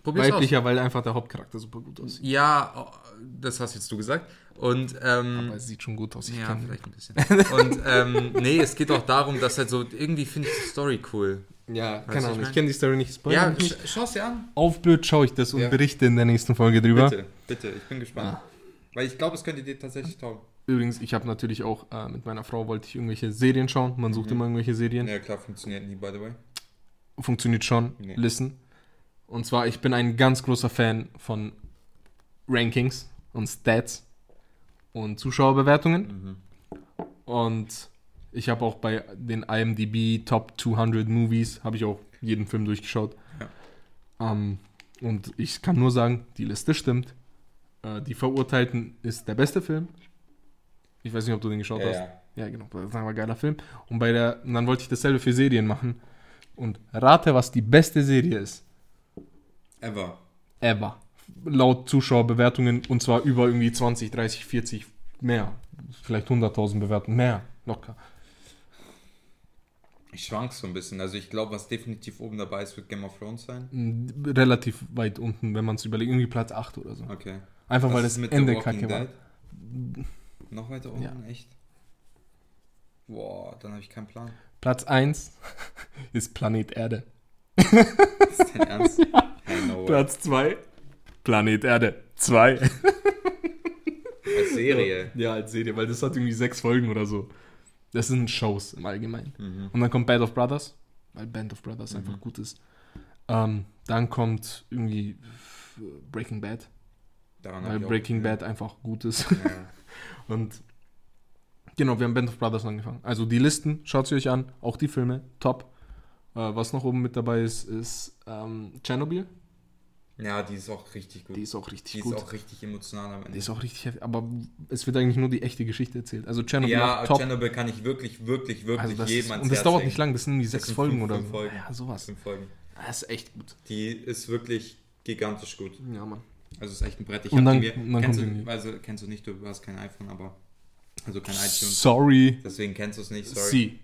Probier's weiblicher, weil einfach der Hauptcharakter super gut aussieht. Ja, oh, das hast jetzt du gesagt. Und ähm, Aber es sieht schon gut aus. Ich ja, kann vielleicht ein bisschen. Und ähm, nee, es geht auch darum, dass halt so irgendwie finde ich die Story cool. Ja, Weißt keine Ahnung, ich ich kenne die Story nicht. Spoiler Ja, nicht. sch schau's dir an. Auf blöd schaue ich das und Ja. berichte in der nächsten Folge drüber. Bitte, bitte, ich bin gespannt. Ah. Weil ich glaube, es könnte dir tatsächlich taugen. Übrigens, ich habe natürlich auch äh, mit meiner Frau wollte ich irgendwelche Serien schauen. Man sucht Mhm. immer irgendwelche Serien. Ja, klar, funktioniert nie, by the way. Funktioniert schon. Nee. Listen. Und zwar, ich bin ein ganz großer Fan von Rankings und Stats und Zuschauerbewertungen. Mhm. Und ich habe auch bei den IMDb Top 200 Movies, habe ich auch jeden Film durchgeschaut. Ähm, und ich kann nur sagen, die Liste stimmt. Äh, die Verurteilten ist der beste Film. Ich weiß nicht, ob du den geschaut Ja, hast. ja. Ja, genau. Das ist ein geiler Film. Und bei der, und dann wollte ich dasselbe für Serien machen. Und rate, was die beste Serie ist. Ever. Ever. Laut Zuschauerbewertungen. Und zwar über irgendwie 20, 30, 40, mehr. Vielleicht 100.000 Bewertungen. Mehr. Locker. Ich schwank so ein bisschen. Also ich glaube, was definitiv oben dabei ist, wird Game of Thrones sein. Mm, Relativ weit unten, wenn man es überlegt. Irgendwie Platz 8 oder so. Okay. Einfach weil Was das ist mit Ende kacke war. Noch weiter oben? Ja. Echt? Boah, dann habe ich keinen Plan. Platz 1 ist Planet Erde. Ist dein Ernst? Hey, no way. Platz 2 Planet Erde 2. Als Serie. Ja, als Serie, weil das hat irgendwie sechs Folgen oder so. Das sind Shows im Allgemeinen. Mhm. Und dann kommt Band of Brothers, weil Band of Brothers Mhm. einfach gut ist. Ähm, dann kommt irgendwie Breaking Bad, Daran weil ich auch- Breaking ja. Bad einfach gut ist. Ja. Und genau, wir haben Band of Brothers angefangen. Also die Listen, schaut sie euch an, auch die Filme, top. Äh, was noch oben mit dabei ist, ist ähm, Chernobyl. ja, die ist auch richtig gut. Die ist auch richtig Die ist gut. auch richtig emotional am die Ende. ist auch richtig heftig, aber es wird eigentlich nur die echte Geschichte erzählt. Also Chernobyl Ja, top. Chernobyl kann ich wirklich, wirklich, wirklich Also jedem ist, und das dauert nicht lang, das sind irgendwie Das sechs sind Folgen fünf- oder fünf so. Folgen. Ja, sowas. Fünf Folgen. Das ist echt gut. Die ist wirklich gigantisch gut. Ja, Mann. Also ist echt ein Brett. Ich Und dann- mir, dann kennst, du, also, kennst du nicht, du hast kein iPhone, aber also kein iTunes. Sorry. Deswegen kennst du es nicht, sorry. Sie.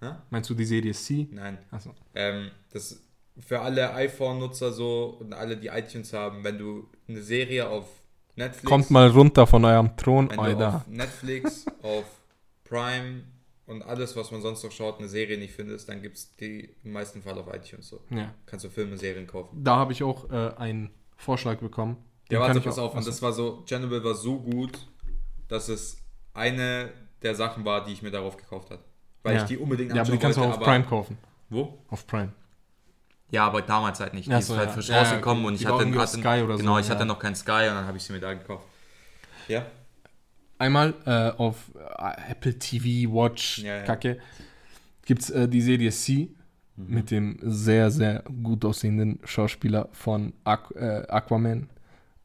Hä? Meinst du die Serie Sie? Nein. Achso. Ähm, das für alle iPhone-Nutzer so und alle, die iTunes haben, wenn du eine Serie auf Netflix, Kommt mal runter von eurem Thron, wenn du Alter. auf Netflix, auf Prime und alles, was man sonst noch schaut, eine Serie nicht findest, dann gibt es die im meisten Fall auf iTunes so. Ja. Kannst du Filme, Serien kaufen. Da habe ich auch äh, einen Vorschlag bekommen. Den Ja, kann warte, ich pass auf. Und das war so, Chernobyl war so gut, dass es eine der Sachen war, die ich mir darauf gekauft habe. Weil Ja. ich die unbedingt Ja, aber die kannst du auch auf Prime kaufen. Wo? Auf Prime. Ja, aber damals halt nicht. Die Ach ist so, halt ja. frisch Ja, ja, rausgekommen okay. und ich hatte, hatte Sky oder so, Genau, ich ja. hatte noch keinen Sky und dann habe ich sie mir da gekauft. Ja? Einmal äh, auf äh, Apple TV, Watch, Ja, ja. Kacke, gibt es äh, die Serie C Mhm. mit dem sehr, sehr gut aussehenden Schauspieler von Aqu äh, Aquaman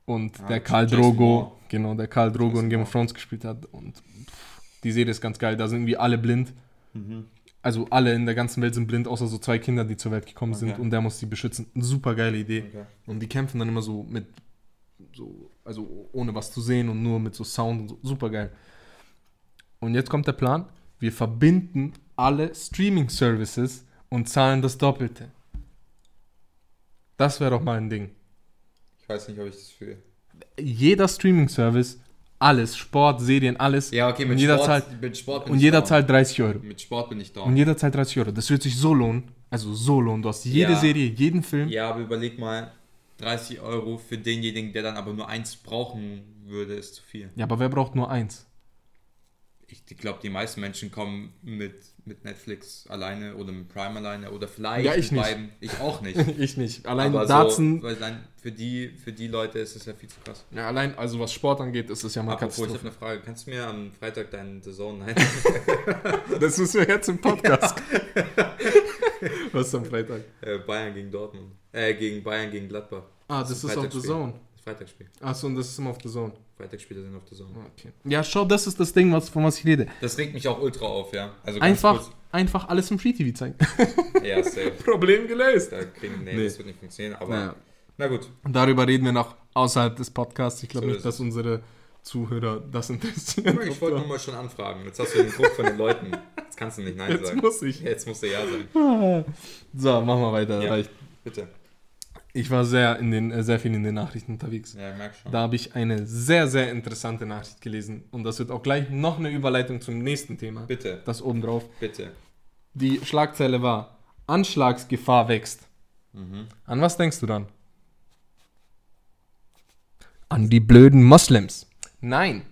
und Ah, der Karl Drogo, genau, der Karl Drogo Jason in Game of Thrones gespielt hat und pff, die Serie ist ganz geil, da sind irgendwie alle blind. Mhm. Also alle in der ganzen Welt sind blind, außer so zwei Kinder, die zur Welt gekommen sind Okay. und der muss sie beschützen. Super geile Idee. Okay. Und die kämpfen dann immer so mit, so, also ohne was zu sehen und nur mit so Sound und so. Super geil. Und jetzt kommt der Plan: Wir verbinden alle Streaming-Services und zahlen das Doppelte. Das wäre doch mal ein Ding. Ich weiß nicht, ob ich das fühle. Jeder Streaming-Service, alles, Sport, Serien, alles. Ja, okay, mit und jeder Sport, zahlt, mit Sport bin und ich jeder down. zahlt 30 Euro. Mit Sport bin ich Und down. jeder zahlt 30 Euro. Das wird sich so lohnen. Also so lohnen. Du hast jede Ja. Serie, jeden Film. Ja, aber überleg mal, 30 Euro für denjenigen, der dann aber nur eins brauchen würde, ist zu viel. Ja, aber wer braucht nur eins? Ich glaube, die meisten Menschen kommen mit, mit Netflix alleine oder mit Prime alleine oder vielleicht Ja, ich mit nicht. Ich auch nicht. ich nicht. Allein aber Datsen. so, weil dann für die, für die Leute ist es ja viel zu krass. Ja, allein, also was Sport angeht, ist es ja mal Apropos, ich habe eine Frage. Kannst du mir am Freitag deinen Saison nein? Das müssen wir jetzt im Podcast. was ist am Freitag? äh, Bayern gegen Dortmund. Äh, gegen Bayern gegen Gladbach. Ah, Das das ist auf The. Zone. Freitagsspiel. Achso, und das ist immer auf der Zone. Freitagsspiele sind auf der Zone. Okay. Ja, schau, das ist das Ding, was, von was ich rede. Das regt mich auch ultra auf, ja. Also Einfach, einfach alles im Free TV zeigen. Ja, safe. Problem gelöst. Da kriegen, nee, Nee. das wird nicht funktionieren, aber Naja. na gut. Darüber reden wir noch außerhalb des Podcasts. Ich glaube So nicht, dass unsere Zuhörer das interessiert. Ich wollte nur mal schon anfragen. Jetzt hast du den Druck von den Leuten. Jetzt kannst du nicht Nein Jetzt sagen. muss ich. Jetzt musst du Ja sagen. So, machen wir weiter. Ja. Reicht. Bitte. Ich war sehr, in den, äh, sehr viel in den Nachrichten unterwegs. Ja, merk schon. Da habe ich eine sehr, sehr interessante Nachricht gelesen. Und das wird auch gleich noch eine Überleitung zum nächsten Thema. Bitte, Das obendrauf. bitte. Die Schlagzeile war: Anschlagsgefahr wächst. Mhm. An was denkst du dann? An die blöden Moslems. Nein.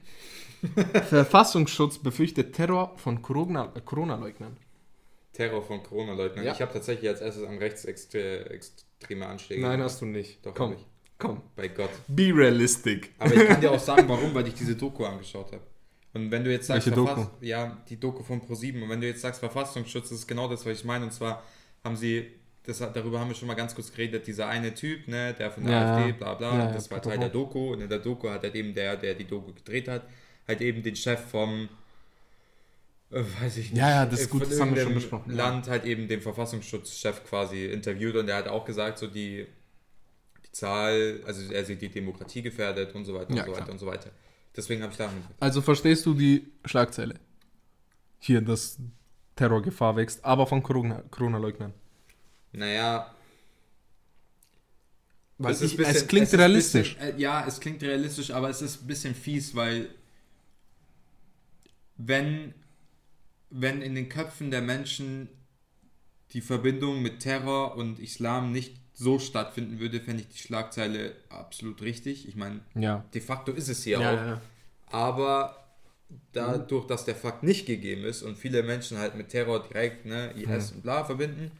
Verfassungsschutz befürchtet Terror von Corona- äh, Corona-Leugnern. Terror von Corona-Leugnern. Ja. Ich habe tatsächlich als erstes an rechtsextreme Anschläge. Nein, hast du nicht. Doch, komm, komm. Bei Gott. Be realistic. Aber ich kann dir auch sagen, warum, weil ich diese Doku angeschaut habe. Und wenn du jetzt sagst, Welche Doku? ja, die Doku von Pro7. Und wenn du jetzt sagst, Verfassungsschutz, das ist genau das, was ich meine. Und zwar haben sie, das, darüber haben wir schon mal ganz kurz geredet, dieser eine Typ, ne, der von der Ja, AfD, bla bla, Ja, das war Teil der. Doku. Und in der Doku hat halt eben der, der die Doku gedreht hat, halt eben den Chef vom, äh, weiß ich nicht, Ja, ja, das ist gut, das haben wir schon besprochen. Land halt eben den Verfassungsschutzchef quasi interviewt und der hat auch gesagt, so die, die Zahl, also er sieht die Demokratie gefährdet und so weiter und Ja, so klar. weiter und so weiter. Deswegen habe ich daran gedacht. Also verstehst du die Schlagzeile? Hier, dass Terrorgefahr wächst, aber von Corona- Corona-Leugnern. Naja, Weil es ich, bisschen- es klingt es ist realistisch. Bisschen, äh, ja, es klingt realistisch, aber es ist ein bisschen fies, weil wenn, wenn in den Köpfen der Menschen die Verbindung mit Terror und Islam nicht so stattfinden würde, fände ich die Schlagzeile absolut richtig. Ich meine, ja. de facto ist es hier Ja, auch. ja. Aber dadurch, dass der Fakt nicht gegeben ist und viele Menschen halt mit Terror direkt ne, IS und bla verbinden,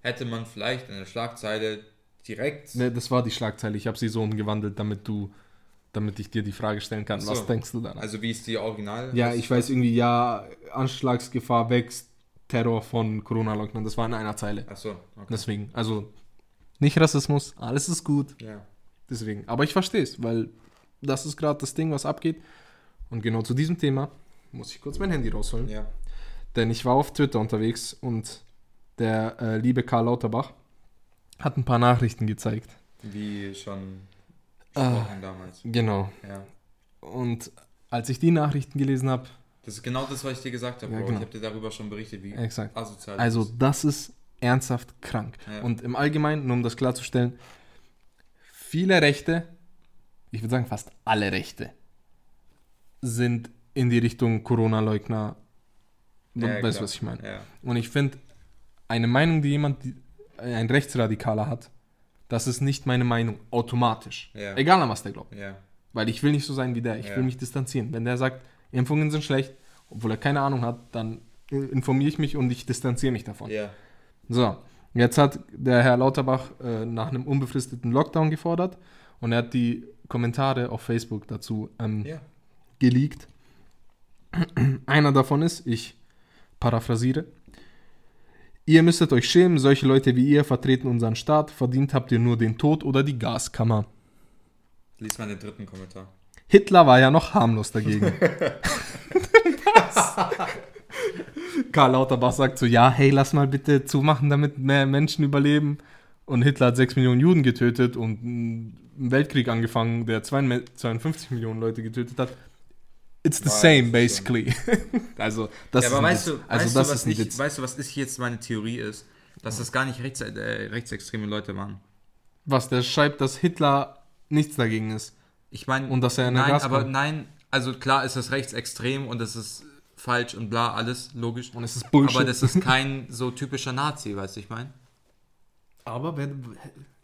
hätte man vielleicht in der Schlagzeile direkt. Ne, das war die Schlagzeile. Ich habe sie so umgewandelt, damit du, damit ich dir die Frage stellen kann. Ach so. Was denkst du dann? Also wie ist die Original? ja, ich weiß irgendwie, ja, Anschlagsgefahr wächst, Terror von Corona-Leugnern. Das war in einer Zeile. Achso, okay. Deswegen, also nicht Rassismus, alles ist gut. Ja. Deswegen. Aber ich verstehe es, weil das ist gerade das Ding, was abgeht. Und genau zu diesem Thema muss ich kurz mein Handy rausholen. ja. Denn ich war auf Twitter unterwegs und der äh, liebe Karl Lauterbach hat ein paar Nachrichten gezeigt. Wie schon Ah. besprochen damals. Genau. Ja. Und als ich die Nachrichten gelesen habe, Das ist genau das, was ich dir gesagt habe, Ja, Bro. genau. Ich habe dir darüber schon berichtet, wie exakt. asozial Also das ist. das ist ernsthaft krank. Ja. Und im Allgemeinen, nur um das klarzustellen, viele Rechte, ich würde sagen fast alle Rechte, sind in die Richtung Corona-Leugner. Du Ja, weißt, klar. was ich meine. Und ich finde, eine Meinung, die jemand, die, ein Rechtsradikaler hat, das ist nicht meine Meinung automatisch. Ja. Egal an was der glaubt. Ja. Weil ich will nicht so sein wie der. Ich Ja. will mich distanzieren. Wenn der sagt, Impfungen sind schlecht, obwohl er keine Ahnung hat, dann informiere ich mich und ich distanziere mich davon. So, jetzt hat der Herr Lauterbach äh, nach einem unbefristeten Lockdown gefordert und er hat die Kommentare auf Facebook dazu ähm, geleakt. Einer davon ist, ich paraphrasiere, ihr müsstet euch schämen, solche Leute wie ihr vertreten unseren Staat, verdient habt ihr nur den Tod oder die Gaskammer. Lies mal den dritten Kommentar. Hitler war ja noch harmlos dagegen. Karl Lauterbach sagt so, ja, hey, lass mal bitte zumachen, damit mehr Menschen überleben. Und Hitler hat 6 Millionen Juden getötet und einen Weltkrieg angefangen, der 52 Millionen Leute getötet hat. It's the War same, basically. also, das ja, ist aber weißt du, also, weißt, das du, was ist ich, weißt du, was ich jetzt meine Theorie ist? Dass das gar nicht rechts, äh, rechtsextreme Leute waren. Was, der schreibt, dass Hitler nichts dagegen ist. Ich meine, Und dass er eine nein, aber nein, also klar ist das rechtsextrem und das ist falsch und bla, alles logisch. Und es ist Bullshit. Aber das ist kein so typischer Nazi, weißt du, ich meine? Aber wer, der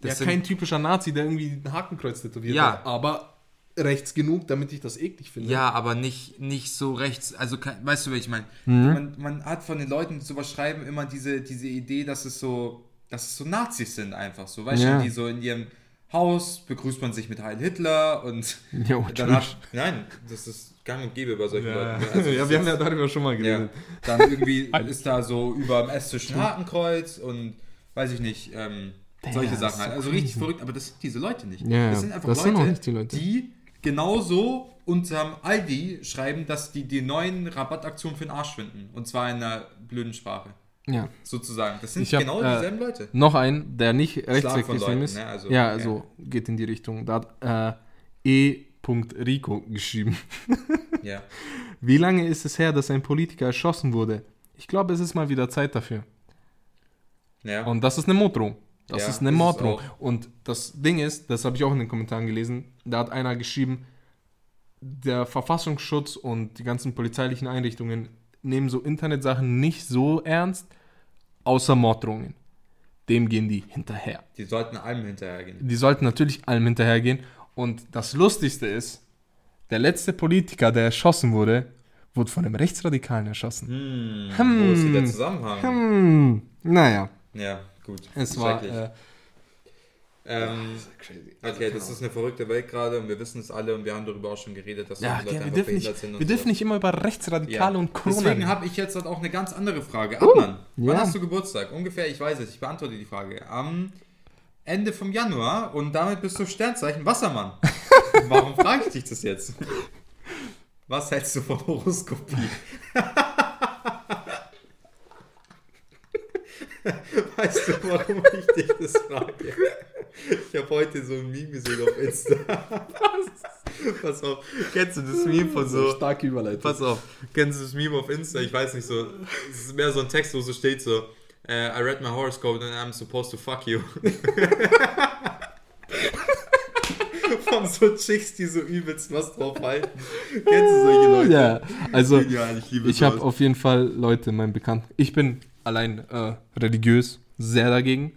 Das ist sind- kein typischer Nazi, der irgendwie ein Hakenkreuz tätowiert Ja. hat. Aber rechts genug, damit ich das eklig finde. Ja, aber nicht, nicht so rechts, also kein, weißt du, was ich meine? Mhm. Man, man hat von den Leuten, die sowas schreiben, immer diese, diese Idee, dass es so, dass es so Nazis sind einfach so, weißt Ja. du, die so in ihrem Haus begrüßt man sich mit Heil Hitler und Jo, dann hat, nein, das ist gang und gäbe bei solchen Ja, Leuten. ne? Also ja wir haben ja darüber schon mal Ja, geredet. dann irgendwie ist da so über dem Esstisch ein Hakenkreuz und weiß ich nicht, ähm, Solche Sachen halt. so Also richtig crazy. verrückt, aber das sind diese Leute nicht. Ja, ja. das sind einfach Das sind Leute, auch nicht die Leute. die genauso unterm Aldi schreiben, dass die die neuen Rabattaktionen für den Arsch finden. Und zwar in einer blöden Sprache. Ja. Sozusagen. Das sind Ich hab, genau äh, dieselben Leute. Noch ein, der nicht rechtsextrem ist. ne? Also, ja, ja. also geht in die Richtung. Da hat äh, E. Rico geschrieben. Ja. Wie lange ist es her, dass ein Politiker erschossen wurde? Ich glaube, es ist mal wieder Zeit dafür. ja. Und das ist eine Morddrohung. Das Ja, ist eine Morddrohung. Und das Ding ist, das habe ich auch in den Kommentaren gelesen, da hat einer geschrieben, der Verfassungsschutz und die ganzen polizeilichen Einrichtungen nehmen so Internetsachen nicht so ernst, außer Morddrohungen. Dem gehen die hinterher. Die sollten allem hinterhergehen. Die sollten natürlich allem hinterhergehen. Und das Lustigste ist, der letzte Politiker, der erschossen wurde, wurde von einem Rechtsradikalen erschossen. Hm, Wo ist hier der Zusammenhang? Hm, naja, Ja, gut. es war... Äh, ähm, okay, das ist eine verrückte Welt gerade und wir wissen es alle und wir haben darüber auch schon geredet, dass ja, solche Leute ja, wir, dürfen nicht, wir so. dürfen nicht immer über Rechtsradikale Ja. und Corona Deswegen habe ich jetzt halt auch eine ganz andere Frage. Adnan, wann ja. hast du Geburtstag? Ungefähr, ich weiß es, ich beantworte die Frage. Am Ende vom Januar und damit bist du Sternzeichen Wassermann. Warum frage ich dich das jetzt? Was hältst du von Horoskopie? Weißt du, warum ich dich das frage? Ich habe heute so ein Meme gesehen auf Insta. Pass auf, kennst du das Meme von so... starke Überleitung. Pass auf, kennst du das Meme auf Insta? Ich weiß nicht so. Es ist mehr so ein Text, wo so steht so: äh, I read my horoscope and I'm supposed to fuck you. Von so Chicks, die so übelst was drauf halten. Kennst du solche Leute? Ja, also Genial, ich ich habe auf jeden Fall Leute in meinem Bekannten. Ich bin allein äh, religiös sehr dagegen.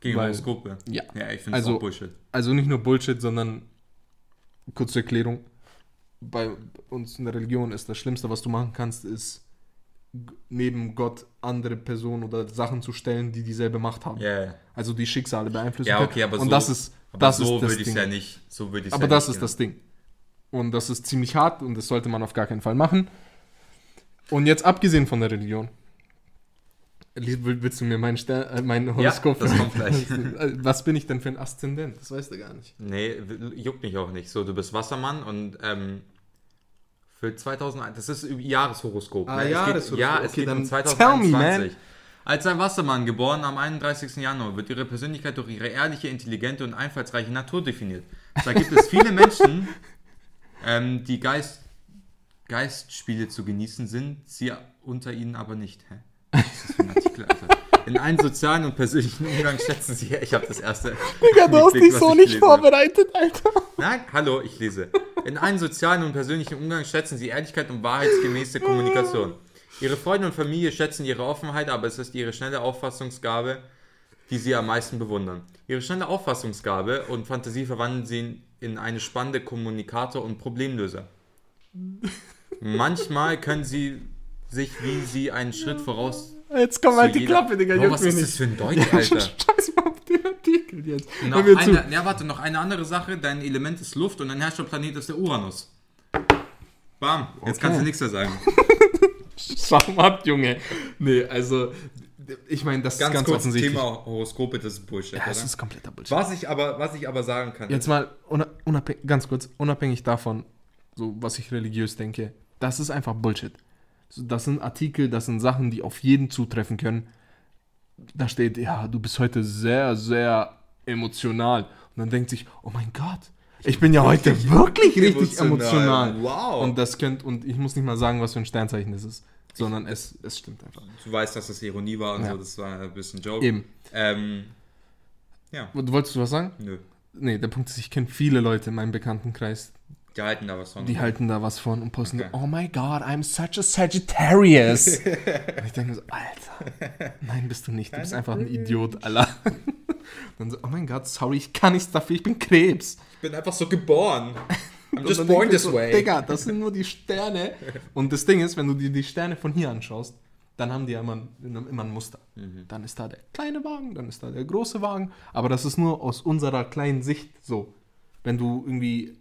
Gegen weil- Horoskope. Ja. Ja, ich finde Also- auch Bullshit. Also nicht nur Bullshit, sondern kurze Erklärung. Bei uns in der Religion ist das Schlimmste, was du machen kannst, ist neben Gott andere Personen oder Sachen zu stellen, die dieselbe Macht haben. Ja. Also die Schicksale beeinflussen Ja, okay, aber Und so, das ist das so ist das würde ich es Ding. ja nicht. So Aber ja das ist das Ding. Und das ist ziemlich hart und das sollte man auf gar keinen Fall machen. Und jetzt abgesehen von der Religion. Will- Willst du mir mein, Stern, äh, mein Horoskop das kommt gleich. Was bin ich denn für ein Aszendent? Das weißt du gar nicht. Nee, juckt mich auch nicht. So, du bist Wassermann und ähm, für 2001, das ist Jahreshoroskop. Ah, ne? Es Jahreshoroskop. Ja, es Okay, geht um dann 2021. tell me, man. Als ein Wassermann, geboren am 31. Januar, wird ihre Persönlichkeit durch ihre ehrliche, intelligente und einfallsreiche Natur definiert. Da gibt es viele Menschen, ähm, die Geist, Geistspiele zu genießen sind, sie unter ihnen aber nicht. Hä? Artikel? In einen sozialen und persönlichen Umgang schätzen sie, ich habe das erste. Digga, du hast dich so ich nicht vorbereitet, Alter. Nein, hallo, ich lese. In einem sozialen und persönlichen Umgang schätzen sie Ehrlichkeit und wahrheitsgemäße Kommunikation. Ihre Freunde und Familie schätzen ihre Offenheit, aber es ist ihre schnelle Auffassungsgabe, die sie am meisten bewundern. Ihre schnelle Auffassungsgabe und Fantasie verwandeln sie in eine spannende Kommunikator und Problemlöser. Manchmal können sie sich wie sie einen Schritt voraus. Jetzt komm halt die jeder- Klappe, Digga. Juckt was ist nicht. das für ein Deutsch, Alter? Scheiß mal auf den Artikel jetzt. Noch eine, ja, warte, noch eine andere Sache. Dein Element ist Luft und dein Herrscherplanet ist der Uranus. Bam, jetzt kannst du nichts mehr sagen. Schau mal ab, Junge. Nee, also, ich meine, das Ganz, ist ganz kurz offensichtlich. Thema Horoskope, das ist Bullshit, ja, es oder? ist kompletter Bullshit. Was ich aber, was ich aber sagen kann, Jetzt mal, unabhängig, ganz kurz, unabhängig davon, so was ich religiös denke, das ist einfach Bullshit. Das sind Artikel, das sind Sachen, die auf jeden zutreffen können. Da steht, ja, du bist heute sehr, sehr emotional. Und dann denkt sich, oh mein Gott, ich bin ja heute wirklich richtig emotional. emotional. Wow. Und das könnt, und ich muss nicht mal sagen, was für ein Sternzeichen das ist, sondern es, es stimmt einfach. du weißt, dass das Ironie war und Ja. so, das war ein bisschen Joke. Eben. Ähm, ja, wolltest du was sagen? nö. Nee, der Punkt ist, ich kenne viele Leute in meinem Bekanntenkreis, Die halten da was von. Die halten da was von und posten, Okay. oh my god, I'm such a Sagittarius. und ich denke so, Alter, nein, bist du nicht. Du bist einfach ein Idiot, Alter. dann so, oh mein Gott, sorry, ich kann nichts dafür, ich bin Krebs. ich bin einfach so geboren. I'm just born this so, way. Digga, das sind nur die Sterne. Und das Ding ist, wenn du dir die Sterne von hier anschaust, dann haben die ja immer, immer ein Muster. Mhm. Dann ist da der kleine Wagen, dann ist da der große Wagen. Aber das ist nur aus unserer kleinen Sicht so. Wenn du irgendwie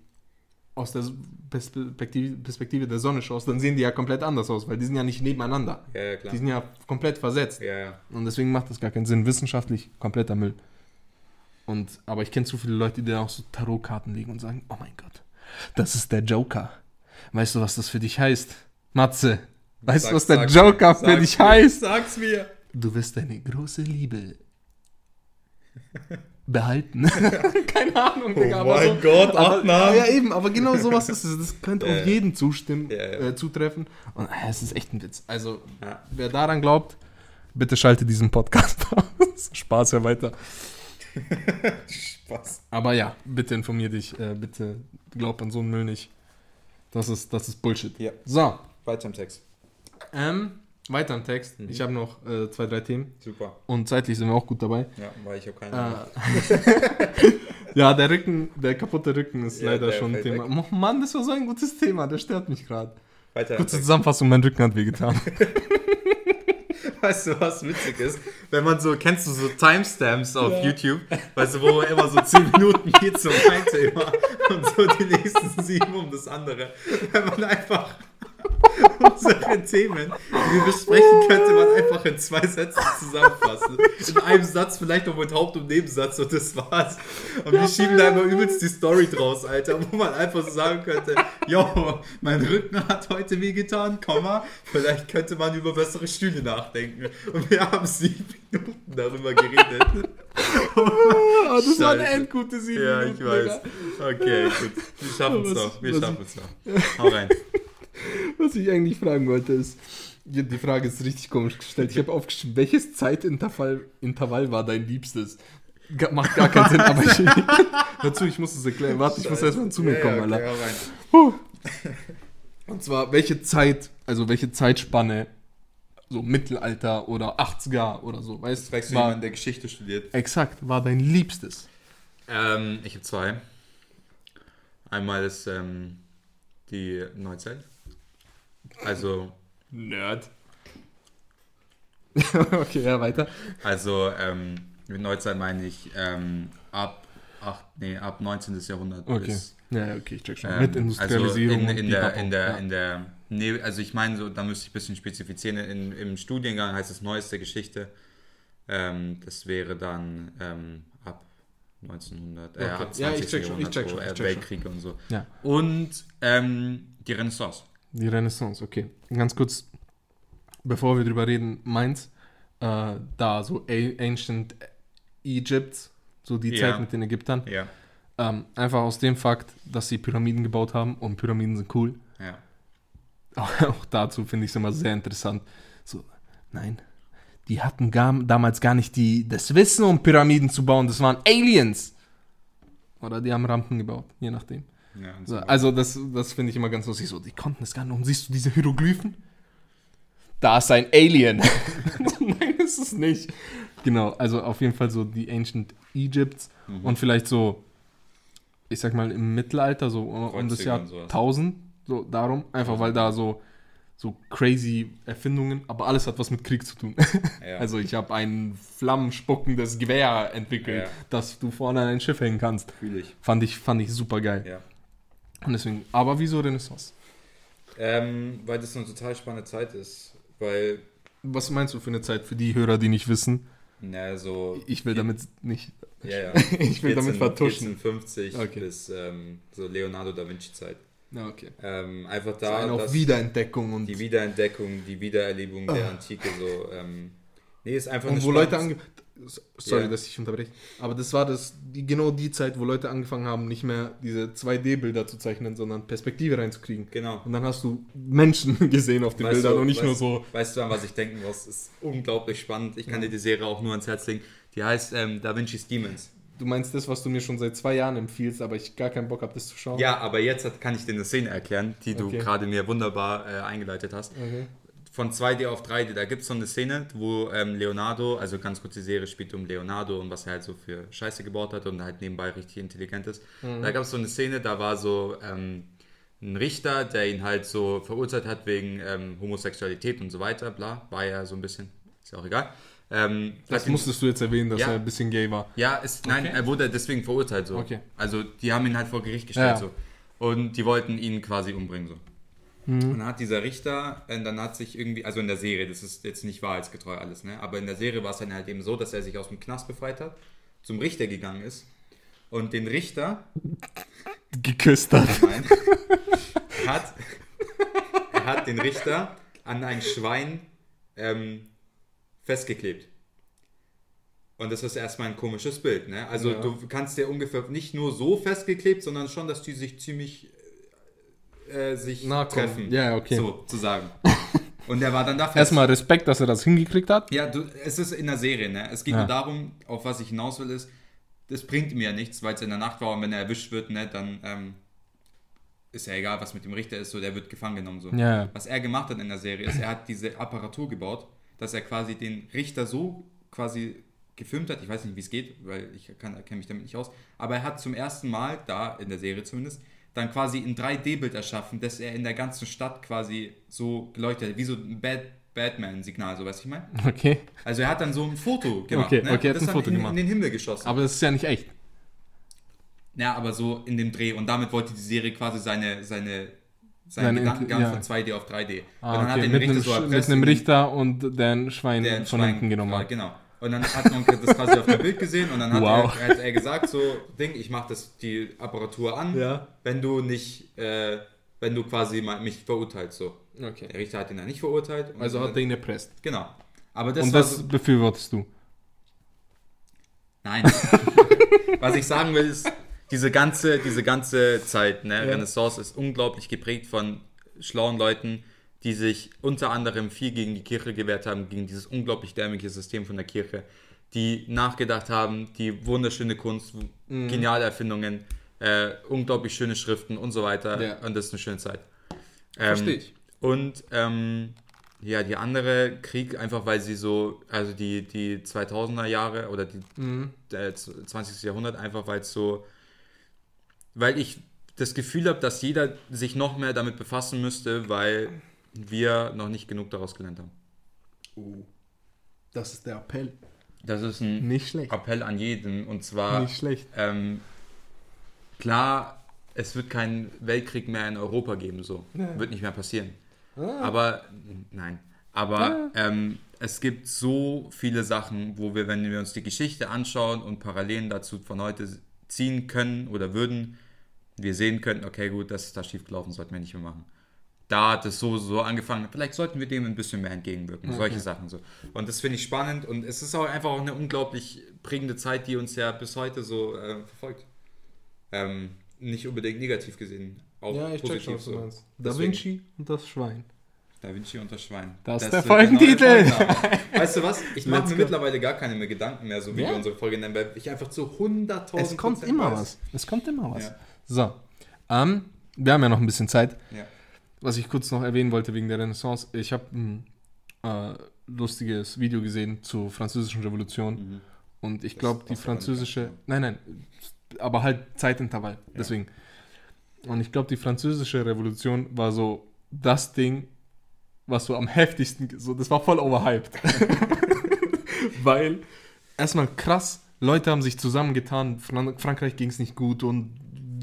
aus der Perspektive, Perspektive der Sonne schaust, dann sehen die ja komplett anders aus, weil die sind ja nicht nebeneinander. Ja, ja, klar. Die sind ja komplett versetzt. Ja. Und deswegen macht das gar keinen Sinn. Wissenschaftlich kompletter Müll. Und, aber ich kenne zu viele Leute, die da auch so Tarotkarten legen und sagen, oh mein Gott, das ist der Joker. Weißt du, was das für dich heißt? Matze, weißt du, was der Joker mir, für dich mir, heißt? Sag's mir. Du wirst deine große Liebe behalten. Keine Ahnung, Oh mein Gott, aber. Ja, eben, aber genau sowas ist es. Das könnte Ja, auf jeden zustimmen, Ja, ja. Äh, zutreffen. Und äh, es ist echt ein Witz. Also, Ja. wer daran glaubt, bitte schalte diesen Podcast aus. Spaß ja weiter. Spaß. Aber ja, bitte informier dich. Äh, bitte glaub an so einen Müll nicht. Das ist, das ist Bullshit. Ja. So, Weiter im Text. ähm, weiter im Text. Mhm. Ich habe noch äh, zwei, drei Themen. Super. Und zeitlich sind wir auch gut dabei. Ja, weil ich habe keine. Äh, ja, der Rücken, der kaputte Rücken ist Ja, leider der schon ein Thema. weg. Mann, das war so ein gutes Thema, der stört mich gerade. Weiter Kurze. Zusammenfassung, mein Rücken hat wehgetan. Weißt du, was witzig ist? Wenn man so, kennst du so Timestamps auf Ja. YouTube? Weißt du, wo immer so 10 Minuten geht zum ein Thema und so die nächsten sieben um das andere. Wenn man einfach unsere Themen, die wir besprechen, könnte man einfach in zwei Sätzen zusammenfassen. In einem Satz, vielleicht noch mit Haupt- und Nebensatz und das war's. Und wir schieben da immer übelst die Story draus, Alter, wo man einfach so sagen könnte, yo, mein Rücken hat heute wehgetan, Komma, vielleicht könnte man über bessere Stühle nachdenken. Und wir haben sieben Minuten darüber geredet. Oh, das war eine Scheiße. endgute sieben Ja, ich Minuten, weiß. Digga. Okay, gut. Wir schaffen es noch. Wir schaffen es noch. Hau rein. Was ich eigentlich fragen wollte ist, die Frage ist richtig komisch gestellt. Ich habe aufgeschrieben, welches Zeitintervall Intervall war dein liebstes? Ga- Macht gar keinen Sinn, aber ich. Dazu, ich muss es erklären. Warte, ich muss erstmal zu mir Ja, kommen, ja, okay, Alter. Und zwar, welche Zeit, also welche Zeitspanne, so Mittelalter oder 80er oder so, weißt Das fragst du war, jemanden, der Geschichte studiert. Exakt, war dein liebstes. Ähm, ich habe zwei. Einmal ist ähm, die Neuzeit. Also, Nerd. okay, ja, weiter. also ähm, mit Neuzeit meine ich ähm, ab, acht, nee, ab 19. Jahrhundert Okay. bis Ja, okay, ich check schon. Ähm, Mit Industrialisierung. Also in, in, der, in der, ja. in der, nee, also ich meine, so, da müsste ich ein bisschen spezifizieren. In, Im Studiengang heißt es neueste Geschichte. Ähm, das wäre dann ähm, ab 1900, äh, Okay. ab 20. Ja, ich check schon, ich check schon, ich äh, check schon. Weltkriege und so. Ja. Und ähm, die Renaissance. Die Renaissance, okay. Ganz kurz, bevor wir drüber reden, meins, äh, da so A Ancient Egypt, so die Ja. Zeit mit den Ägyptern, Ja, ähm, einfach aus dem Fakt, dass sie Pyramiden gebaut haben und Pyramiden sind cool. ja. Auch dazu finde ich es immer sehr interessant. So, nein, die hatten gar, damals gar nicht die, das Wissen, um Pyramiden zu bauen, das waren Aliens. Oder die haben Rampen gebaut, je nachdem. Ja So, so. also das, das finde ich immer ganz lustig. So, die konnten es gar nicht. Und siehst du diese Hieroglyphen? Da ist ein Alien. Nein, ist es nicht. Genau, also auf jeden Fall so die Ancient Egypts Mhm. und vielleicht so, ich sag mal im Mittelalter, so um das Jahr und sowas. 1000, so darum. Einfach weil da so, so crazy Erfindungen, aber alles hat was mit Krieg zu tun. ja. Also ich habe ein flammenspuckendes Gewehr entwickelt, Ja. das du vorne an ein Schiff hängen kannst. fühle ich. Fand ich, fand ich super geil. Ja. Und deswegen, aber wieso Renaissance? Ähm, weil das eine total spannende Zeit ist. Weil, Was meinst du für eine Zeit für die Hörer, die nicht wissen? na, so. Ich will damit nicht. Ja, ja. Ich will damit vertuschen. 1450 Okay. bis ähm, so Leonardo da Vinci-Zeit. Ja, okay. Ähm, einfach Da, auf dass Wiederentdeckung und, die Wiederentdeckung, die Wiedererlebung der Ah. Antike so. Ähm, nee, ist einfach und wo Leute ange Sorry, Ja. dass ich unterbreche. Aber das war das, die, genau die Zeit, wo Leute angefangen haben, nicht mehr diese 2D-Bilder zu zeichnen, sondern Perspektive reinzukriegen. Genau. Und dann hast du Menschen gesehen auf den Weißt Bildern du, und nicht weißt, nur so. Weißt du, an was ich denken muss? Ist unglaublich spannend. Ich kann dir die Serie auch nur ans Herz legen. Die heißt ähm, Da Vinci's Demons. Du meinst das, was du mir schon seit zwei Jahren empfiehlst, aber ich gar keinen Bock habe, das zu schauen. Ja, aber jetzt kann ich dir eine Szene erklären, die du Okay. gerade mir wunderbar äh, eingeleitet hast. Okay. Von 2D auf 3D, da gibt es so eine Szene, wo ähm, Leonardo, also ganz kurz die Serie spielt um Leonardo und was er halt so für Scheiße gebaut hat und halt nebenbei richtig intelligent ist. Da gab es so eine Szene, da war so ähm, ein Richter, der ihn halt so verurteilt hat wegen ähm, Homosexualität und so weiter, bla, war ja so ein bisschen, ist ja auch egal. Ähm, Das hat ihn- musstest du jetzt erwähnen, dass Ja. er ein bisschen gay war. ja, ist, nein, Okay. er wurde deswegen verurteilt so. Okay. Also die haben ihn halt vor Gericht gestellt Ja. so. Und die wollten ihn quasi umbringen so. Mhm. Und dann hat dieser Richter, äh, dann hat sich irgendwie, also in der Serie, das ist jetzt nicht wahrheitsgetreu alles, ne? Aber in der Serie war es dann halt eben so, dass er sich aus dem Knast befreit hat zum Richter gegangen ist und den Richter Geküsst hat. Nein. hat, er hat den Richter an ein Schwein ähm, festgeklebt. Und das ist erstmal ein komisches Bild, ne? Also Ja. du kannst dir ungefähr nicht nur so festgeklebt, sondern schon, dass die sich ziemlich äh, sich Na, komm. treffen. Ja, okay. So zu sagen. Und der war dann da fest. Erstmal Respekt, dass er das hingekriegt hat. Ja, du, es ist in der Serie, ne? Es geht Ja. nur darum, auf was ich hinaus will, ist, das bringt mir ja nichts, weil es in der Nacht war und wenn er erwischt wird, ne, dann ähm, ist ja egal, was mit dem Richter ist, so, der wird gefangen genommen. So. Ja. Was er gemacht hat in der Serie ist, er hat diese Apparatur gebaut, dass er quasi den Richter so quasi gefilmt hat. Ich weiß nicht, wie es geht, weil ich kann- kenne mich damit nicht aus. Aber er hat zum ersten Mal, da in der Serie zumindest, dann quasi ein 3D-Bild erschaffen, dass er in der ganzen Stadt quasi so geleuchtet hat, wie so ein Bad Batman-Signal, so weißt du, ich meine? Okay. Also er hat dann so ein Foto gemacht, Okay, ne? okay, er hat ein Foto in, gemacht. in den Himmel geschossen. Aber das ist ja nicht echt. Ja, aber so in dem Dreh. Und damit wollte die Serie quasi seine, seine, seinen Seine Gedankengang ja. von 2D auf 3D. Ah, und dann hat okay. er den mit, Richter einem, so erpresst, mit einem in- Richter und der ein Schwein von Schwein hinten genommen hat. Genau. Und dann hat man das quasi auf dem Bild gesehen und dann hat, Wow. er, hat er gesagt, so, Ding, ich mache das die Apparatur an, Ja. wenn du nicht, äh, wenn du quasi mal mich verurteilst, so. Okay. Der Richter hat ihn dann nicht verurteilt. und Also hat er ihn erpresst. Genau. Aber das Und das so, befürwortest du. Nein. Was ich sagen will, ist, diese ganze, diese ganze Zeit, ne, Renaissance ist unglaublich geprägt von schlauen Leuten, die sich unter anderem viel gegen die Kirche gewehrt haben, gegen dieses unglaublich dämliche System von der Kirche, die nachgedacht haben, die wunderschöne Kunst, Mhm. geniale Erfindungen, äh, unglaublich schöne Schriften und so weiter. Ja. Und das ist eine schöne Zeit. Ähm, Verstehe ich. Und ähm, ja, die andere Krieg, einfach weil sie so, also die, die 2000er Jahre oder die Mhm. äh, 20. Jahrhundert, einfach weil es so, weil ich das Gefühl habe, dass jeder sich noch mehr damit befassen müsste, weil wir noch nicht genug daraus gelernt haben. Oh. Das ist der Appell. Das ist ein. Appell an jeden und zwar, Nicht schlecht. ähm, klar, es wird keinen Weltkrieg mehr in Europa geben, so. Ja. Wird nicht mehr passieren. Ah. Aber, nein. Aber ähm, es gibt so viele Sachen, wo wir, wenn wir uns die Geschichte anschauen und Parallelen dazu von heute ziehen können oder würden, wir sehen könnten, okay, gut, das ist da schief gelaufen, sollten wir nicht mehr machen. Da hat es so, so angefangen, vielleicht sollten wir dem ein bisschen mehr entgegenwirken, solche Sachen so. Und das finde ich spannend und es ist auch einfach auch eine unglaublich prägende Zeit, die uns ja bis heute so äh, verfolgt. Ähm, nicht unbedingt negativ gesehen, auch Ja, ich check positiv schon, was so. Da Vinci und das Schwein. Da Vinci und das Schwein. Das ist wird der Folgentitel. neue Folgenname. weißt du was? Ich mache mir mittlerweile gar keine mehr Gedanken mehr, so wie Ja. wir unsere Folge nennen, weil ich einfach zu 100.000 Es kommt Prozent immer weiß. was. Es kommt immer was. Ja. So. Ähm, wir haben ja noch ein bisschen Zeit. Ja. Was ich kurz noch erwähnen wollte wegen der Renaissance. Ich habe ein äh, lustiges Video gesehen zur französischen Revolution. Mhm. Und ich glaube, die französische. Nein, nein. Aber halt Zeitintervall. Deswegen. Und ich glaube, die französische Revolution war so das Ding, was so am heftigsten. So, das war voll overhyped. Weil erstmal krass, Leute haben sich zusammengetan. Fran Frankreich ging es nicht gut und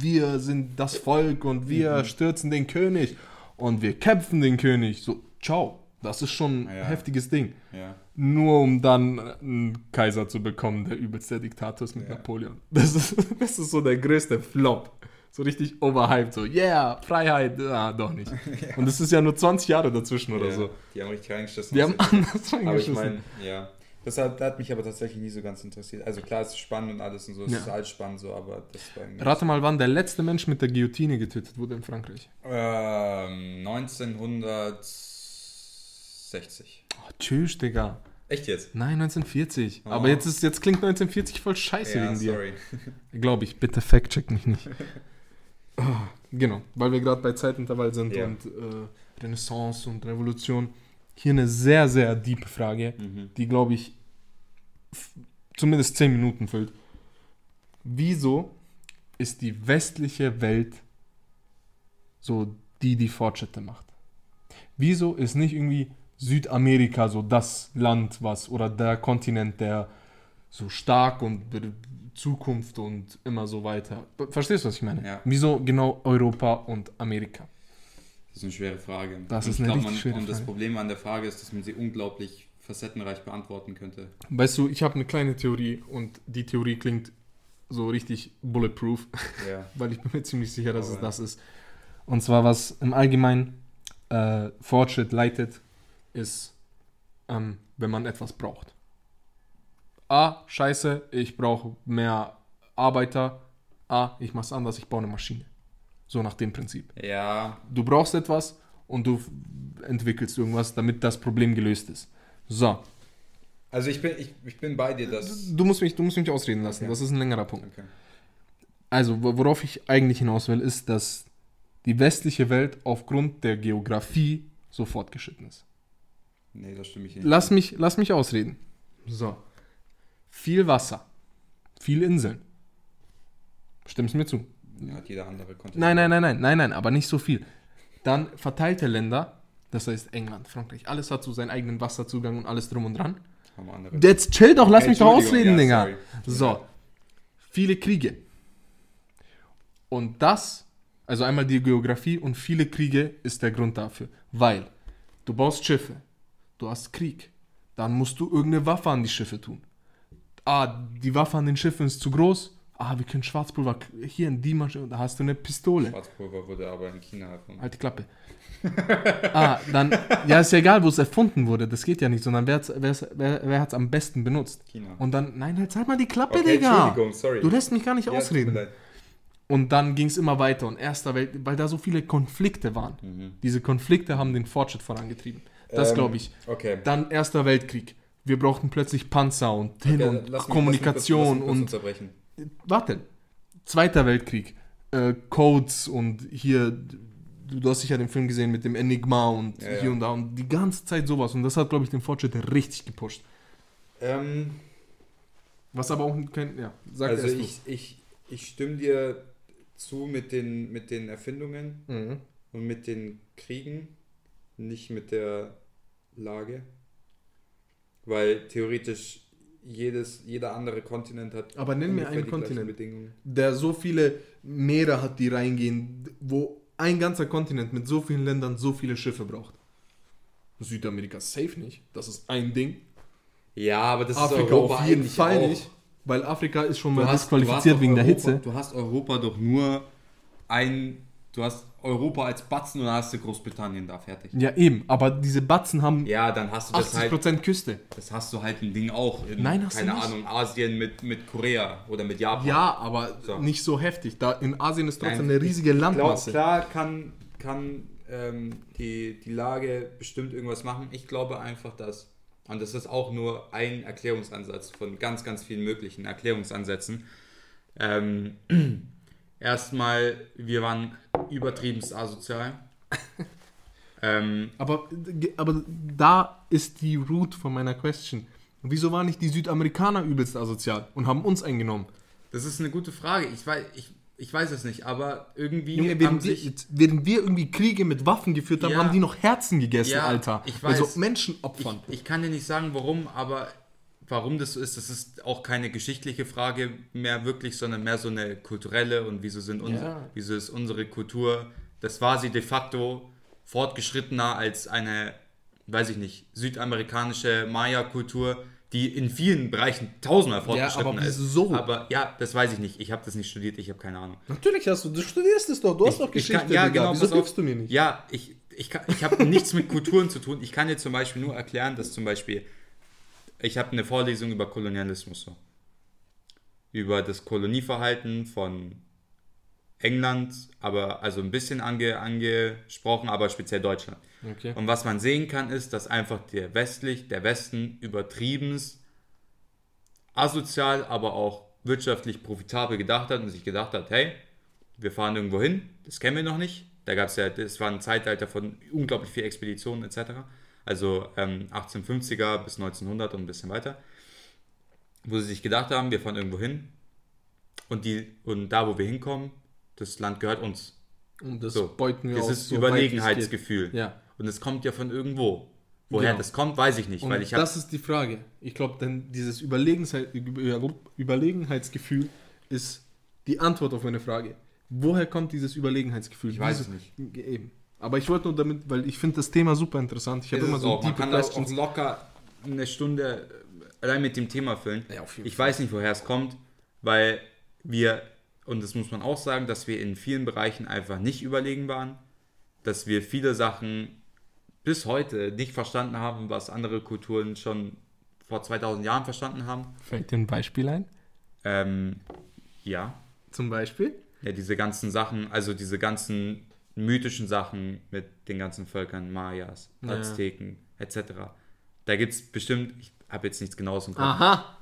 wir sind das Volk und wir Mhm. stürzen den König und wir kämpfen den König. So, ciao. Das ist schon ein Ja. heftiges Ding. Ja. Nur um dann einen Kaiser zu bekommen, der übelst der Diktator ist mit Ja. Napoleon. Das ist, das ist so der größte Flop. So richtig overhyped, so, yeah, Freiheit, ah, doch nicht. Und es ist ja nur 20 Jahre dazwischen oder so. Die haben richtig reingeschissen. Die haben anders aber ich reingeschissen. meine, ja. Das hat, hat mich aber tatsächlich nie so ganz interessiert. Also klar, es ist spannend und alles und so, es Ja. ist alles spannend so, aber das war irgendwie... Rate mal, wann der letzte Mensch mit der Guillotine getötet wurde in Frankreich. Ähm, 1960. Oh, tschüss, Digga. Echt jetzt? Nein, 1940. Oh. Aber jetzt, ist, jetzt klingt 1940 voll scheiße Ja, wegen dir. sorry. Glaube ich, bitte fact-check mich nicht. Genau, weil wir gerade bei Zeitintervall sind Ja. und äh, Renaissance und Revolution. Hier eine sehr, sehr deep Frage, Mhm. die, glaube ich, zumindest 10 Minuten füllt. Wieso ist die westliche Welt so die, die Fortschritte macht? Wieso ist nicht irgendwie Südamerika so das Land, was oder der Kontinent, der so stark und Zukunft und immer so weiter. Verstehst du, was ich meine? Ja. Wieso genau Europa und Amerika? Das ist eine schwere Frage. Das Und ist eine glaub, richtig schwere Und das Frage. Problem an der Frage ist, dass man sie unglaublich facettenreich beantworten könnte. Weißt du, ich habe eine kleine Theorie und die Theorie klingt so richtig bulletproof, Ja. weil ich bin mir ziemlich sicher, dass es Aber- das ist. Und zwar, was im Allgemeinen äh, Fortschritt leitet, ist, ähm, wenn man etwas braucht. A, scheiße, ich brauche mehr Arbeiter. A, ich mach's anders, ich baue eine Maschine. So nach dem Prinzip. Ja, Du brauchst etwas und du entwickelst irgendwas, damit das Problem gelöst ist. So, also ich bin, ich, ich bin bei dir, dass. du musst mich, du musst mich ausreden lassen. Okay. Das ist ein längerer Punkt. Okay. Also, wo- worauf ich eigentlich hinaus will, ist, dass die westliche Welt aufgrund der Geografie so fortgeschritten ist. Nee, das stimme ich nicht. Lass mich, lass mich ausreden. So. Viel Wasser. Viel Inseln. Stimmst du mir zu? Ja, hat jeder andere Kontinent. Nein, nein, nein, nein, nein, nein, aber nicht so viel. Dann verteilte Länder, das heißt England, Frankreich, alles hat so seinen eigenen Wasserzugang und alles drum und dran. Jetzt chill doch, lass mich doch ausreden, ja, Digga. sorry. So. Viele Kriege. Und das, also einmal die Geografie und viele Kriege ist der Grund dafür. Weil du baust Schiffe, du hast Krieg, dann musst du irgendeine Waffe an die Schiffe tun. Ah, die Waffe an den Schiffen ist zu groß. Ah, wir können Schwarzpulver hier in die Maschine, da hast du eine Pistole. Schwarzpulver wurde aber in China erfunden. Halt die Klappe. ah, dann, ja, ist ja egal, wo es erfunden wurde, das geht ja nicht, sondern wer hat's, wer, wer, wer hat's am besten benutzt. China. Und dann, nein, halt halt mal die Klappe, Okay, Digga. Entschuldigung, sorry. Du lässt mich gar nicht Ja, ausreden. Und dann ging es immer weiter und erster Welt, weil da so viele Konflikte waren. Mhm. Diese Konflikte haben den Fortschritt vorangetrieben. Das Ähm, glaube ich. Okay. Dann Erster Weltkrieg. Wir brauchten plötzlich Panzer und hin Okay, und lass mich- lass mich Kommunikation kurz- lass mich und. Warte. Zweiter Weltkrieg. Äh, Codes und hier, du, du hast sicher den Film gesehen mit dem Enigma und Ja, hier ja. und da und die ganze Zeit sowas. Und das hat, glaube ich, den Fortschritt richtig gepusht. Ähm, Was aber auch kein, ja, sag also ich, ich, ich stimme dir zu mit den, mit den Erfindungen Mhm. und mit den Kriegen, nicht mit der Lage. Weil theoretisch jedes, jeder andere Kontinent hat Aber nenn mir einen Kontinent. Der so viele Meere hat, die reingehen, wo ein ganzer Kontinent mit so vielen Ländern so viele Schiffe braucht. Südamerika safe nicht. Das ist ein Ding. Ja, aber das Afrika ist Europa auf jeden Fall auch. nicht. Weil Afrika ist schon mal hast- disqualifiziert du hast wegen der Europa, Hitze. Du hast Europa doch nur ein. Du hast Europa als Batzen und dann hast du Großbritannien da fertig. Ja, eben. Aber diese Batzen haben Ja, dann hast du das 80% halt. Küste. Das hast du halt ein Ding auch in, Nein, hast du keine nicht. Ahnung, Asien mit, mit Korea oder mit Japan. Ja, aber So. nicht so heftig. Da in Asien ist trotzdem Nein, eine riesige Ich glaub, Landmasse. klar kann, kann ähm, die, die Lage bestimmt irgendwas machen. Ich glaube einfach, dass, und das ist auch nur ein Erklärungsansatz von ganz, ganz vielen möglichen Erklärungsansätzen. Ähm, erstmal, wir waren übertriebenst asozial. ähm, Aber, aber da ist die Root von meiner Question. Wieso waren nicht die Südamerikaner übelst asozial und haben uns eingenommen? das ist eine gute Frage. Ich weiß, ich, ich weiß es nicht, aber irgendwie Junge, haben während wir, während wir irgendwie Kriege mit Waffen geführt haben, Ja. haben die noch Herzen gegessen, Ja, Alter. ich weiß. Also Menschen opfern. Ich, ich kann dir nicht sagen, warum, aber warum das so ist, das ist auch keine geschichtliche Frage mehr wirklich, sondern mehr so eine kulturelle und wieso, sind uns, Ja. wieso ist unsere Kultur, das war sie de facto fortgeschrittener als eine, weiß ich nicht, südamerikanische Maya-Kultur, die in vielen Bereichen tausendmal fortgeschrittener aber ist. Aber ja, das weiß ich nicht. Ich habe das nicht studiert, ich habe keine Ahnung. Natürlich hast du, du studierst es doch, du hast doch Ich Geschichte. kann, ja, genau. Wieso hilfst du mir nicht? Ja, ich, ich, kann- ich habe nichts mit Kulturen zu tun. Ich kann dir zum Beispiel nur erklären, dass zum Beispiel, ich habe eine Vorlesung über Kolonialismus. So. Über das Kolonieverhalten von England, aber also ein bisschen ange, angesprochen, aber speziell Deutschland. Okay. Und was man sehen kann, ist, dass einfach der westlich, der Westen übertriebenst asozial, aber auch wirtschaftlich profitabel gedacht hat und sich gedacht hat, hey, wir fahren irgendwo hin, das kennen wir noch nicht. Da gab es ja, das war ein Zeitalter von unglaublich viel Expeditionen etc. Also ähm, 1850er bis 1900 und ein bisschen weiter, wo sie sich gedacht haben, wir fahren irgendwo hin und, die, und da, wo wir hinkommen, das Land gehört uns. Und das So, beuten wir aus. Dieses so Überlegenheitsgefühl. Ja. Und es kommt ja von irgendwo. Woher Genau. das kommt, weiß ich nicht, Und weil ich das ist die Frage. Ich glaube, denn dieses Überlegenheit, Über- Überlegenheitsgefühl ist die Antwort auf meine Frage. Woher kommt dieses Überlegenheitsgefühl? Ich weiß es Eben. Aber ich wollte nur damit, weil ich finde das Thema super interessant. Ich habe immer so man deep kann auch, auch questions. locker eine Stunde allein mit dem Thema füllen. Ja, auf jeden ich weiß nicht, woher es kommt, weil wir, und das muss man auch sagen, dass wir in vielen Bereichen einfach nicht überlegen waren, dass wir viele Sachen bis heute nicht verstanden haben, was andere Kulturen schon vor 2000 Jahren verstanden haben. Fällt dir ein Beispiel ein? Ähm, ja, Zum Beispiel? ja, diese ganzen Sachen, also diese ganzen mythischen Sachen mit den ganzen Völkern, Mayas, Ja. Azteken, etc. Da gibt es bestimmt, ich habe jetzt nichts genaues im Kopf, Aha.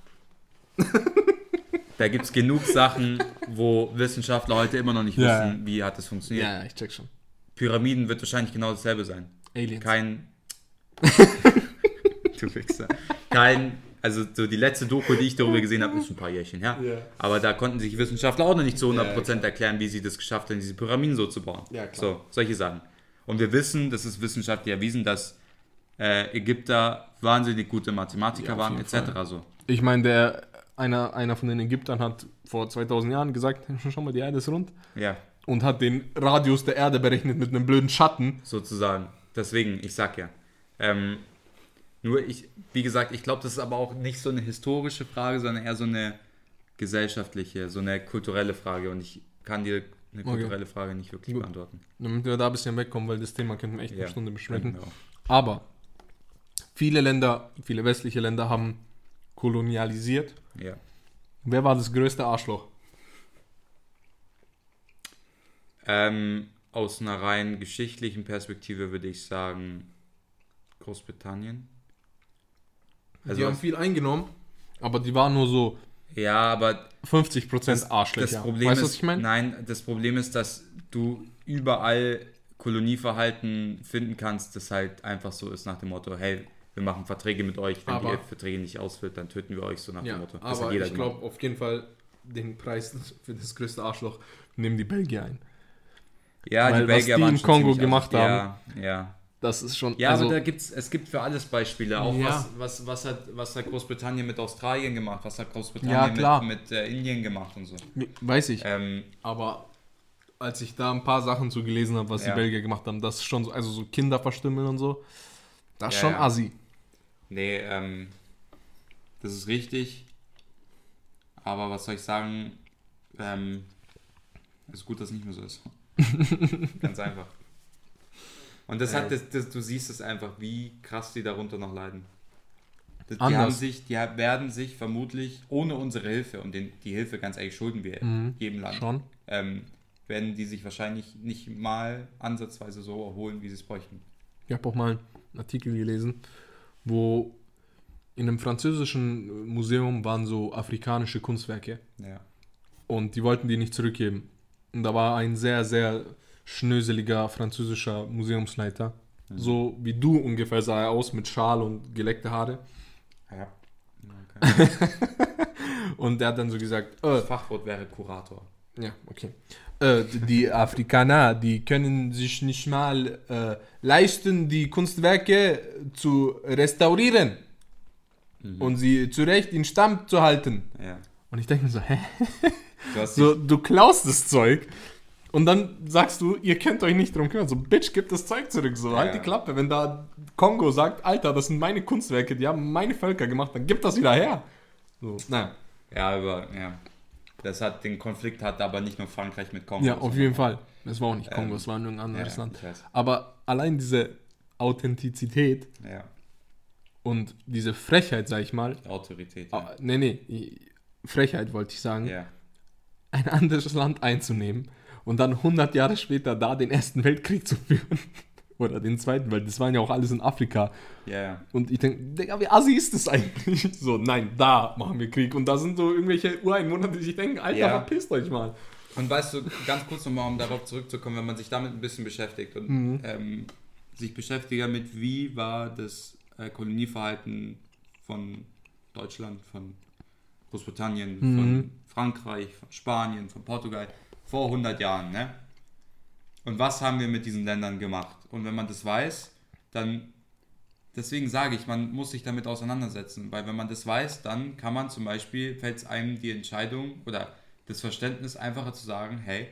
da gibt es genug Sachen, wo Wissenschaftler heute immer noch nicht Ja. wissen, wie hat es funktioniert. Ja, ja, ich check schon. Pyramiden wird wahrscheinlich genau dasselbe sein. Aliens. Kein. du Wichser. Kein. Also so die letzte Doku, die ich darüber gesehen habe, ist ein paar Jährchen her. Ja. Aber da konnten sich Wissenschaftler auch noch nicht zu 100% Ja, erklären, wie sie das geschafft haben, diese Pyramiden so zu bauen. Ja, klar. So, solche Sachen. Und wir wissen, das ist wissenschaftlich erwiesen, dass äh, Ägypter wahnsinnig gute Mathematiker Ja, waren, etc. Fall. So. Ich meine, der einer, einer von den Ägyptern hat vor 2000 Jahren gesagt, schau mal, die Erde ist rund. Ja, Und hat den Radius der Erde berechnet mit einem blöden Schatten. sozusagen. Deswegen, ich sag ja. Ähm, nur ich, wie gesagt, ich glaube, das ist aber auch nicht so eine historische Frage, sondern eher so eine gesellschaftliche, so eine kulturelle Frage. Und ich kann dir eine Okay. kulturelle Frage nicht wirklich Gut. beantworten. Damit wir da ein bisschen wegkommen, weil das Thema könnten wir echt Ja, eine Stunde besprechen. Aber viele Länder, viele westliche Länder haben kolonialisiert. Ja. Wer war das größte Arschloch? Ähm, aus einer rein geschichtlichen Perspektive würde ich sagen Großbritannien. Die haben viel eingenommen, aber die waren nur so ja, aber 50% das, Arschlöcher. das Problem weißt du, was ich meine? nein, das Problem ist, dass du überall Kolonieverhalten finden kannst, das halt einfach so ist nach dem Motto, hey, wir machen Verträge mit euch, wenn Aber- ihr Verträge nicht ausführt, dann töten wir euch so nach Ja, dem Motto. Das aber ich glaube auf jeden Fall den Preis für das größte Arschloch nehmen die Belgier ein. ja, weil was die waren im schon Kongo ziemlich gemacht aus- Ja, ja. Das ist schon. Ja, also, aber da gibt's, es gibt für alles Beispiele. Auch Ja. was, was, was, hat, was hat Großbritannien mit Australien gemacht, was hat Ja, Großbritannien klar. mit, mit äh, Indien gemacht und so. weiß ich. Ähm, Aber als ich da ein paar Sachen zu gelesen habe, was Ja. die Belgier gemacht haben, das ist schon so, also so Kinder verstümmeln und so, das ist Ja, schon ja. assi. nee, ähm, das ist richtig. Aber was soll ich sagen? Ähm, es ist gut, dass es nicht mehr so ist. Ganz einfach. Und das hat, das, das, du siehst es einfach, wie krass die darunter noch leiden. Die, Anders. haben sich, die werden sich vermutlich ohne unsere Hilfe, und den, die Hilfe ganz ehrlich schulden wir Mhm. jedem Land, Schon. ähm, werden die sich wahrscheinlich nicht mal ansatzweise so erholen, wie sie es bräuchten. Ich habe auch mal einen Artikel gelesen, wo in einem französischen Museum waren so afrikanische Kunstwerke Ja. und die wollten die nicht zurückgeben. Und da war ein sehr, sehr schnöseliger französischer Museumsleiter. Mhm. So wie du ungefähr sah er aus mit Schal und geleckte Haare. ja. Okay. Und der hat dann so gesagt, äh, Fachwort wäre Kurator. Ja, okay. Äh, die Afrikaner, die können sich nicht mal äh, leisten, die Kunstwerke zu restaurieren und sie zurecht in Stand zu halten. Ja. Und ich denke mir so, hä? Du So, du klaust das Zeug und dann sagst du, ihr könnt euch nicht drum kümmern. So, Bitch, gib das Zeug zurück. So, halt Ja. die Klappe. Wenn da Kongo sagt, Alter, das sind meine Kunstwerke, die haben meine Völker gemacht, dann gib das wieder her. So, naja. Ja, aber ja. Das hat den Konflikt hat aber nicht nur Frankreich mit Kongo. Ja, auf jeden Fall. Es war auch nicht Kongo, Ähm, es war irgendein anderes ja, Land. Aber allein diese Authentizität Ja, und diese Frechheit, sag ich mal, Autorität. ah, nee, nee, Frechheit wollte ich sagen, Ja. ein anderes Land einzunehmen und dann 100 Jahre später da den Ersten Weltkrieg zu führen. Oder den Zweiten, weil das waren ja auch alles in Afrika. Ja, ja. Und ich denke, Digga, wie assi ist das eigentlich? So, nein, da machen wir Krieg. Und da sind so irgendwelche Ureinwohner, die sich denken, Alter, Ja. verpisst euch mal. Und weißt du, ganz kurz nochmal, um darauf zurückzukommen, wenn man sich damit ein bisschen beschäftigt und Mhm. ähm, sich beschäftigt damit, wie war das äh, Kolonieverhalten von Deutschland, von Großbritannien, Mhm. von Frankreich, von Spanien, von Portugal vor 100 Jahren, ne? Und was haben wir mit diesen Ländern gemacht? Und wenn man das weiß, dann, deswegen sage ich, man muss sich damit auseinandersetzen, weil wenn man das weiß, dann kann man zum Beispiel, fällt es einem die Entscheidung oder das Verständnis einfacher zu sagen, hey,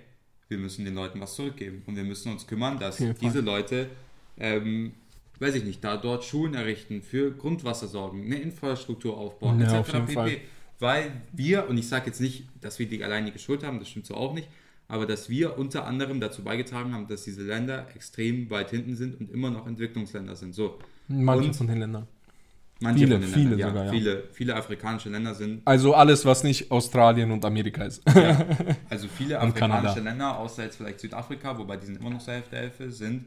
wir müssen den Leuten was zurückgeben und wir müssen uns kümmern, dass diese Leute ähm, weiß ich nicht, da dort Schulen errichten, für Grundwasser sorgen, eine Infrastruktur aufbauen, Ja, etc. auf pp. Weil wir, und ich sage jetzt nicht, dass wir die alleinige Schuld haben, das stimmt so auch nicht, aber dass wir unter anderem dazu beigetragen haben, dass diese Länder extrem weit hinten sind und immer noch Entwicklungsländer sind. So, Manche Und- von den Ländern. manche Viele, von den viele Ländern, ja, sogar, ja. Viele, viele afrikanische Länder sind Also alles, was nicht Australien und Amerika ist. Ja, also viele afrikanische. Länder, außer jetzt vielleicht Südafrika, wobei die sind immer noch zur Hälfte Hälfte, sind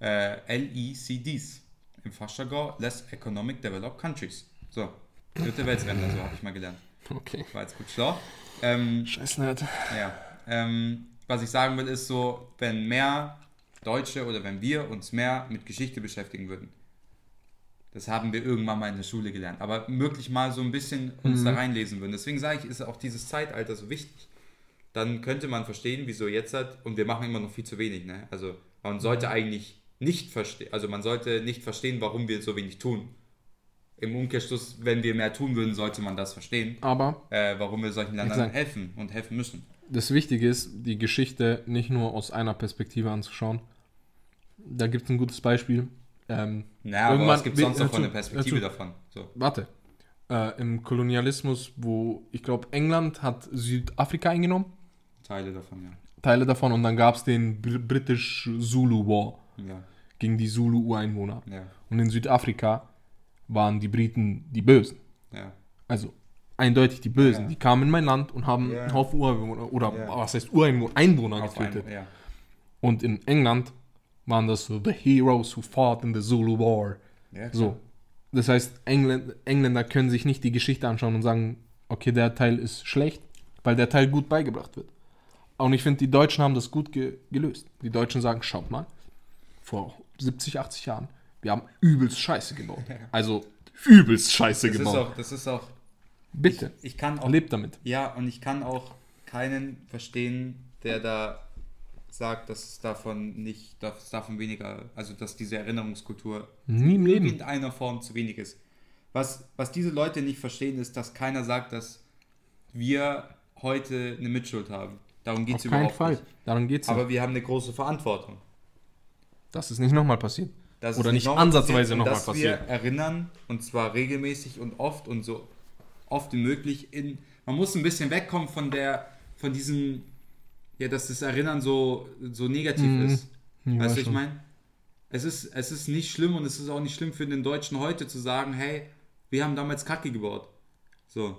äh, LECDs. Im Fachjargon Less Economic Developed Countries. So, dritte Weltländer, so habe ich mal gelernt. Okay. War jetzt gut schlau. Ähm, Scheiß nett. ja, ähm, was ich sagen will, ist so, wenn mehr Deutsche oder wenn wir uns mehr mit Geschichte beschäftigen würden, das haben wir irgendwann mal in der Schule gelernt, aber wirklich mal so ein bisschen uns Mhm. da reinlesen würden. Deswegen sage ich, ist auch dieses Zeitalter so wichtig. Dann könnte man verstehen, wieso jetzt hat, und wir machen immer noch viel zu wenig. Ne? Also man sollte eigentlich nicht verstehen, also man sollte nicht verstehen, warum wir so wenig tun. Im Umkehrschluss, wenn wir mehr tun würden, sollte man das verstehen, Aber äh, warum wir solchen Ländern Exakt. helfen und helfen müssen. Das Wichtige ist, die Geschichte nicht nur aus einer Perspektive anzuschauen. Da gibt es ein gutes Beispiel. Ähm, Ja, aber Irgendwann- was gibt wie- sonst noch von der Perspektive hör davon? So. warte. Äh, Im Kolonialismus, wo ich glaube, England hat Südafrika eingenommen, Teile davon, ja. Teile davon, und dann gab es den Br British Zulu War Ja, gegen die Zulu-Ureinwohner. ja, Und in Südafrika waren die Briten die Bösen. ja. Also eindeutig die Bösen. Ja. Die kamen in mein Land und haben Ja. einen Haufen Ureinwohner oder Ja. was heißt Ureinwohner Einwohner Auf getötet. ja. Und in England waren das so the heroes who fought in the Zulu War. So. Das heißt, Engländ, Engländer können sich nicht die Geschichte anschauen und sagen, okay, der Teil ist schlecht, weil der Teil gut beigebracht wird. Und ich finde, die Deutschen haben das gut ge gelöst. Die Deutschen sagen, schaut mal, vor 70, 80 Jahren, wir haben übelst Scheiße gebaut. Also übelst Scheiße Das ist gebaut. auch, das ist auch, Bitte, ich kann auch, lebt damit. ja, und ich kann auch keinen verstehen, der da sagt, dass es davon nicht, dass davon weniger, also dass diese Erinnerungskultur Nie im in Leben. irgendeiner Form zu wenig ist. Was, was diese Leute nicht verstehen, ist, dass keiner sagt, dass wir heute eine Mitschuld haben. Darum geht Auf es keinen überhaupt Fall. nicht. Darum geht es nicht. Aber wir haben eine große Verantwortung. Dass es nicht nochmal passiert. dass Oder es nicht nochmal ansatzweise passiert nochmal dass passiert. wir erinnern und zwar regelmäßig und oft und so oft wie möglich in man muss ein bisschen wegkommen von der von diesem ja dass das Erinnern so so negativ Mhm. ist Ja, weißt du ich meine es ist es ist nicht schlimm und es ist auch nicht schlimm für den Deutschen heute zu sagen hey wir haben damals Kacke gebaut so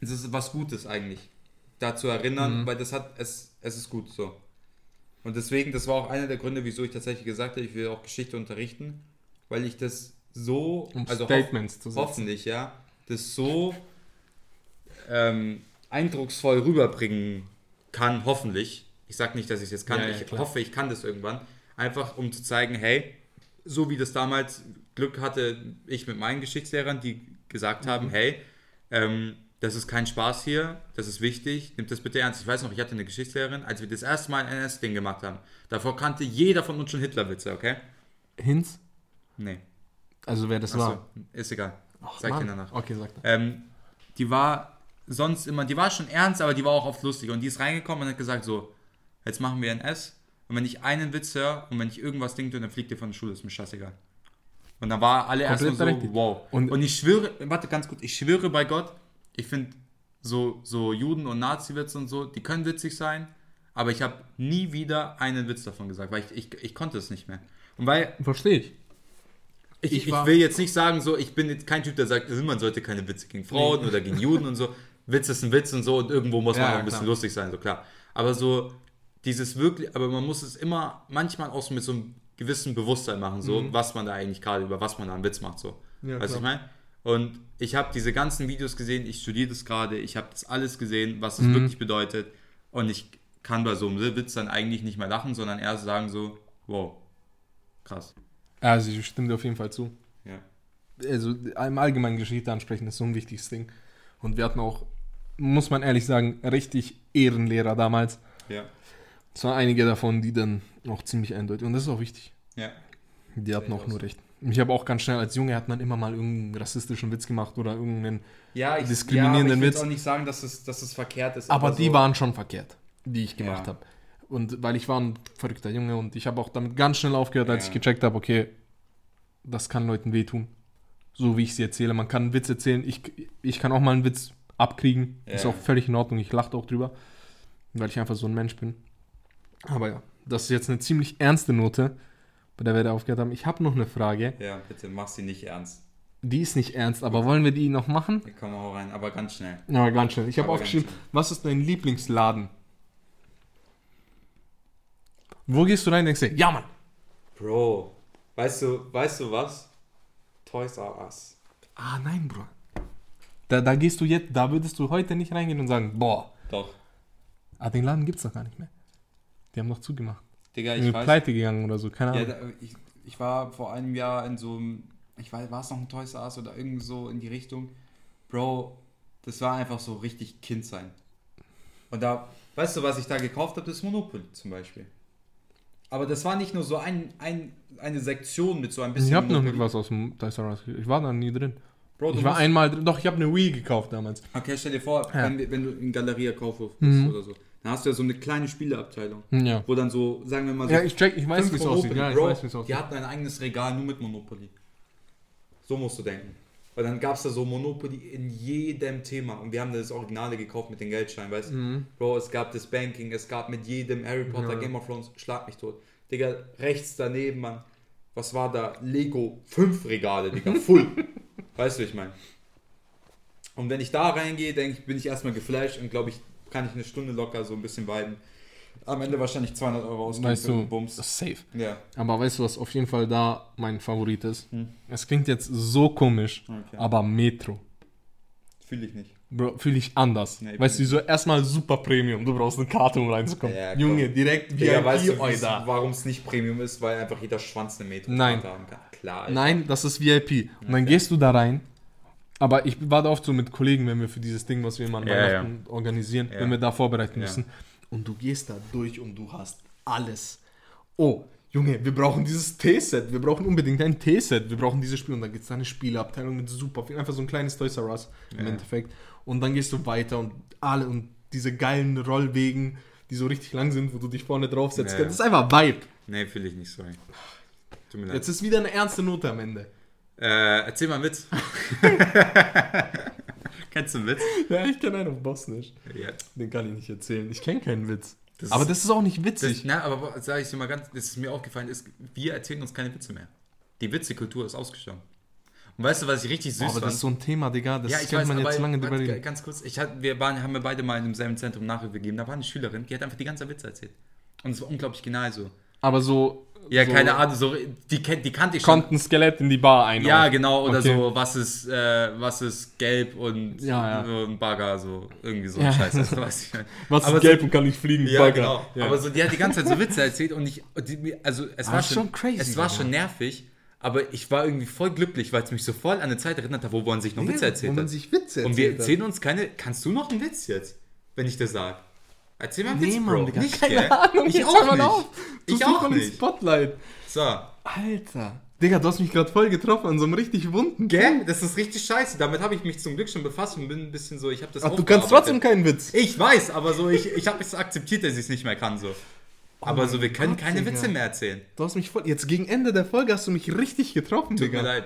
es ist was Gutes eigentlich da zu erinnern Mhm. weil das hat es es ist gut so und deswegen, das war auch einer der Gründe, wieso ich tatsächlich gesagt habe, ich will auch Geschichte unterrichten, weil ich das so, Um also hoff, Statements zu setzen. hoffentlich, ja, das so ähm, eindrucksvoll rüberbringen kann, hoffentlich. Ich sage nicht, dass ich es jetzt kann, Ja, ja, ich klar. hoffe, ich kann das irgendwann. Einfach um zu zeigen, hey, so wie das damals Glück hatte, ich mit meinen Geschichtslehrern, die gesagt haben, Mhm. hey, ähm, das ist kein Spaß hier, das ist wichtig, nimmt das bitte ernst. Ich weiß noch, ich hatte eine Geschichtslehrerin, als wir das erste Mal ein NS-Ding gemacht haben. Davor kannte jeder von uns schon Hitlerwitze, okay? Hinz? Nee. Also wer das Achso, war. ist egal. Ach, Sag ich Mann. dir danach. Okay, sag das. Ähm, die war sonst immer, die war schon ernst, aber die war auch oft lustig. Und die ist reingekommen und hat gesagt, so, jetzt machen wir NS. Und wenn ich einen Witz höre und wenn ich irgendwas denke, dann fliegt ihr von der Schule, ist mir scheißegal. Und dann war alle erstmal Komplett so, wow. Und- Und, ich schwöre, warte ganz gut, ich schwöre bei Gott, ich finde so, so Juden- und Nazi-Witze und so, die können witzig sein, aber ich habe nie wieder einen Witz davon gesagt, weil ich, ich, ich konnte es nicht mehr. Und weil Verstehe ich. Ich, Ich ich, will jetzt nicht sagen, so, ich bin jetzt kein Typ, der sagt, man sollte keine Witze gegen Frauen oder gegen Juden und so. Witz ist ein Witz und so und irgendwo muss man Ja, auch ein bisschen klar. lustig sein, so klar. Aber so, dieses wirklich, aber man muss es immer manchmal auch so mit so einem gewissen Bewusstsein machen, so, was man da eigentlich gerade, über was man da einen Witz macht, so. Mhm. Ja, weißt du, ich meine? Und ich habe diese ganzen Videos gesehen, ich studiere das gerade, ich habe das alles gesehen, was es Mhm. wirklich bedeutet. Und ich kann bei so einem Witz dann eigentlich nicht mehr lachen, sondern eher sagen so, wow, krass. Also ich stimme dir auf jeden Fall zu. Ja. Also im Allgemeinen Geschichte ansprechen ist so ein wichtiges Ding. Und wir hatten auch, muss man ehrlich sagen, richtig Ehrenlehrer damals. Ja. Es waren einige davon, die dann auch ziemlich eindeutig. Und das ist auch wichtig. Ja. Die hatten ich auch nur recht. Ich habe auch ganz schnell als Junge hat man immer mal irgendeinen rassistischen Witz gemacht oder irgendeinen. Ja, ich, diskriminierenden ja, aber ich Witz. will auch nicht sagen, dass es, dass es verkehrt ist. Aber die so, waren schon verkehrt, die ich gemacht Ja. habe. Und weil ich war ein verrückter Junge und ich habe auch damit ganz schnell aufgehört, als Ja. ich gecheckt habe, okay, das kann Leuten wehtun. So wie ich sie erzähle. Man kann einen Witz erzählen. Ich, ich kann auch mal einen Witz abkriegen. Ist Ja. auch völlig in Ordnung. Ich lache auch drüber. Weil ich einfach so ein Mensch bin. Aber ja, das ist jetzt eine ziemlich ernste Note, bei der wir da aufgehört haben. Ich habe noch eine Frage. Ja, bitte, mach sie nicht ernst. Die ist nicht ernst, aber wollen wir die noch machen? Kommen wir auch rein, aber ganz schnell. Ja, ganz schnell. Ich habe aufgeschrieben, was ist dein Lieblingsladen? Wo gehst du rein und denkst dir, ja Mann, Bro, weißt du, weißt du was? Toys R Us. Ah, nein, Bro. Da, da gehst du jetzt, da würdest du heute nicht reingehen und sagen, boah, Doch. ah, den Laden gibt's doch gar nicht mehr. Die haben doch zugemacht. Digga, ich weiß. pleite gegangen oder so, keine Ja, Ahnung. da, ich, ich war vor einem Jahr in so einem, ich weiß, war es noch ein Toys R Us oder irgend so in die Richtung. Bro, das war einfach so richtig Kind sein. Und da, weißt du, was ich da gekauft habe? Das Monopoly zum Beispiel. Aber das war nicht nur so ein, ein, eine Sektion mit so ein bisschen. ich habe noch nicht was aus dem Toys R Us. Ich war da nie drin. Bro, Ich war einmal drin. Doch, ich habe eine Wii gekauft damals. Okay, stell dir vor, Ja. wenn, wenn du in Galeria Kaufhof bist Mhm. oder so, dann hast du ja so eine kleine Spieleabteilung, Ja. wo dann so, sagen wir mal so, Ja, ich check, ich weiß, wie es aussieht. Ja, ich Bro, weiß, wie es die aussieht. hatten ein eigenes Regal nur mit Monopoly. So musst du denken. Weil dann gab es da so Monopoly in jedem Thema. Und wir haben das Originale gekauft mit den Geldscheinen, weißt du? Mhm. Bro, es gab das Banking, es gab mit jedem Harry Potter, Ja. Game of Thrones, schlag mich tot. Digga, rechts daneben, Mann. Was war da? Lego, fünf Regale, Digga, full. weißt du, wie ich meine? Und wenn ich da reingehe, denke ich, bin ich erstmal geflasht und glaube ich, kann ich eine Stunde locker so ein bisschen weiden. Am Ende wahrscheinlich 200 Euro ausgeben Weißt du, Bums. das ist safe. Ja. Aber weißt du, was auf jeden Fall da mein Favorit ist? Hm. Es klingt jetzt so komisch, Okay. aber Metro. Fühle ich nicht. Bro, fühle ich anders. Nee, weißt du, so erstmal super Premium. Du brauchst eine Karte, um reinzukommen. Ja. Junge, direkt Digga, weißt du, warum es nicht Premium ist? Weil einfach jeder Schwanz eine Metro Nein. haben kann. Klar. Alter. Nein, das ist VIP. Und dann Okay. gehst du da rein. Aber ich war da oft so mit Kollegen, wenn wir für dieses Ding, was wir immer an Ja, Weihnachten organisieren, Ja. wenn wir da vorbereiten müssen. Und du gehst da durch und du hast alles. Oh, Junge, wir brauchen dieses T-Set. Wir brauchen unbedingt ein T-Set. Wir brauchen dieses Spiel. Und dann gibt es da eine Spieleabteilung mit super viel. Einfach so ein kleines Toys R Us im Ja. Endeffekt. Und dann gehst du weiter und alle und diese geilen Rollwegen, die so richtig lang sind, wo du dich vorne draufsetzt. Ja. Das ist einfach Vibe. Nee, fühle ich nicht, sorry. Tut mir leid. Jetzt ist wieder eine ernste Note am Ende. Äh, erzähl mal einen Witz. Kennst du einen Witz? Ja, ich kenne einen auf Bosnisch. Ja. Den kann ich nicht erzählen. Ich kenne keinen Witz. Das aber ist- das ist auch nicht Das, witzig. na, aber sage ich dir mal ganz, das ist mir aufgefallen, ist, wir erzählen uns keine Witze mehr. Die Witzekultur ist ausgestorben. Und weißt du, was ich richtig süß aber fand? das ist so ein Thema, Digga. Das ja, ich könnte weiß, man jetzt lange drüber reden. ganz kurz, ich hat, wir waren, haben wir beide mal in demselben Zentrum Nachhilfe gegeben, da war eine Schülerin, die hat einfach die ganze Witze erzählt. Und es war unglaublich genial so. Aber so. Ja, so keine Ahnung, so, die, die kannte ich schon. Kommt ein Skelett in die Bar ein. Ja, genau, oder Okay. so, was ist, äh, was ist gelb und Ja, ja. so ein Bagger, so irgendwie so ein Ja. Scheiß. Also, was Was aber ist gelb und kann nicht fliegen? Ja, Bagger. genau. Ja. Aber so, die hat die ganze Zeit so Witze erzählt und ich, die, also es Ah, war schon, schon crazy, es war schon nervig, aber ich war irgendwie voll glücklich, weil es mich so voll an eine Zeit erinnert hat, wo man sich noch Witze Ja, erzählt wo man hat. sich Witze Und wir erzählt erzählen uns keine, kannst du noch einen Witz jetzt, wenn ich das sag? Erzähl mal Nee, Mann. Digga. Nicht, Keine gell? Ahnung, Ich jetzt auch mal nicht. auf. Du Ich auch nicht. Spotlight. So, Alter. Digga, du hast mich gerade voll getroffen an so einem richtig wunden. gell? Das ist richtig scheiße. Damit habe ich mich zum Glück schon befasst und bin ein bisschen so, ich habe das Ach, du kannst trotzdem keinen Witz. Ich weiß, aber so, ich, ich habe es akzeptiert, dass ich es nicht mehr kann, so. Aber mein so, wir können Gott, keine Digga. Witze mehr erzählen. Du hast mich voll. Jetzt gegen Ende der Folge hast du mich richtig getroffen, Tut Digga. mir leid.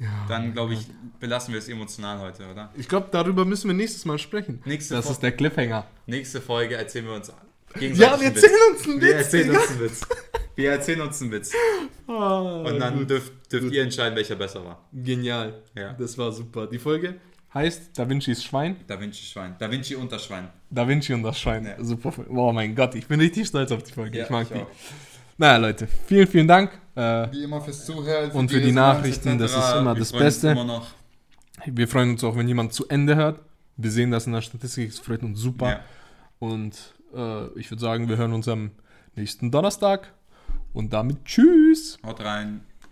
Ja, Dann, glaube ich, belassen wir es emotional heute, oder? Ich glaube, darüber müssen wir nächstes Mal sprechen. Nächste, Das Fo- ist der Cliffhanger. nächste Folge erzählen wir uns Ja, gegenseitig wir einen erzählen Witz. uns einen Wir Witz, erzählen Digga. uns einen Witz. Wir erzählen uns einen Witz. Ah, Und dann gut. dürft, dürft Gut. ihr entscheiden, welcher besser war. Genial. Ja. Das war super. Die Folge heißt Da Vincis Schwein. Da Vinci Schwein. Da Vinci Unterschwein. Da Vinci und das Schwein. Ja. Super. Oh mein Gott, ich bin richtig stolz auf die Folge. ich mag die. auch. Naja, Leute, vielen, vielen Dank. Äh, Wie immer fürs Zuhören. Und für die Nachrichten, das ist immer Wir das Beste. Immer wir freuen uns auch, wenn jemand zu Ende hört. Wir sehen das in der Statistik, es freut uns super. Ja. Und äh, ich würde sagen, wir hören uns am nächsten Donnerstag. Und damit tschüss. Haut rein.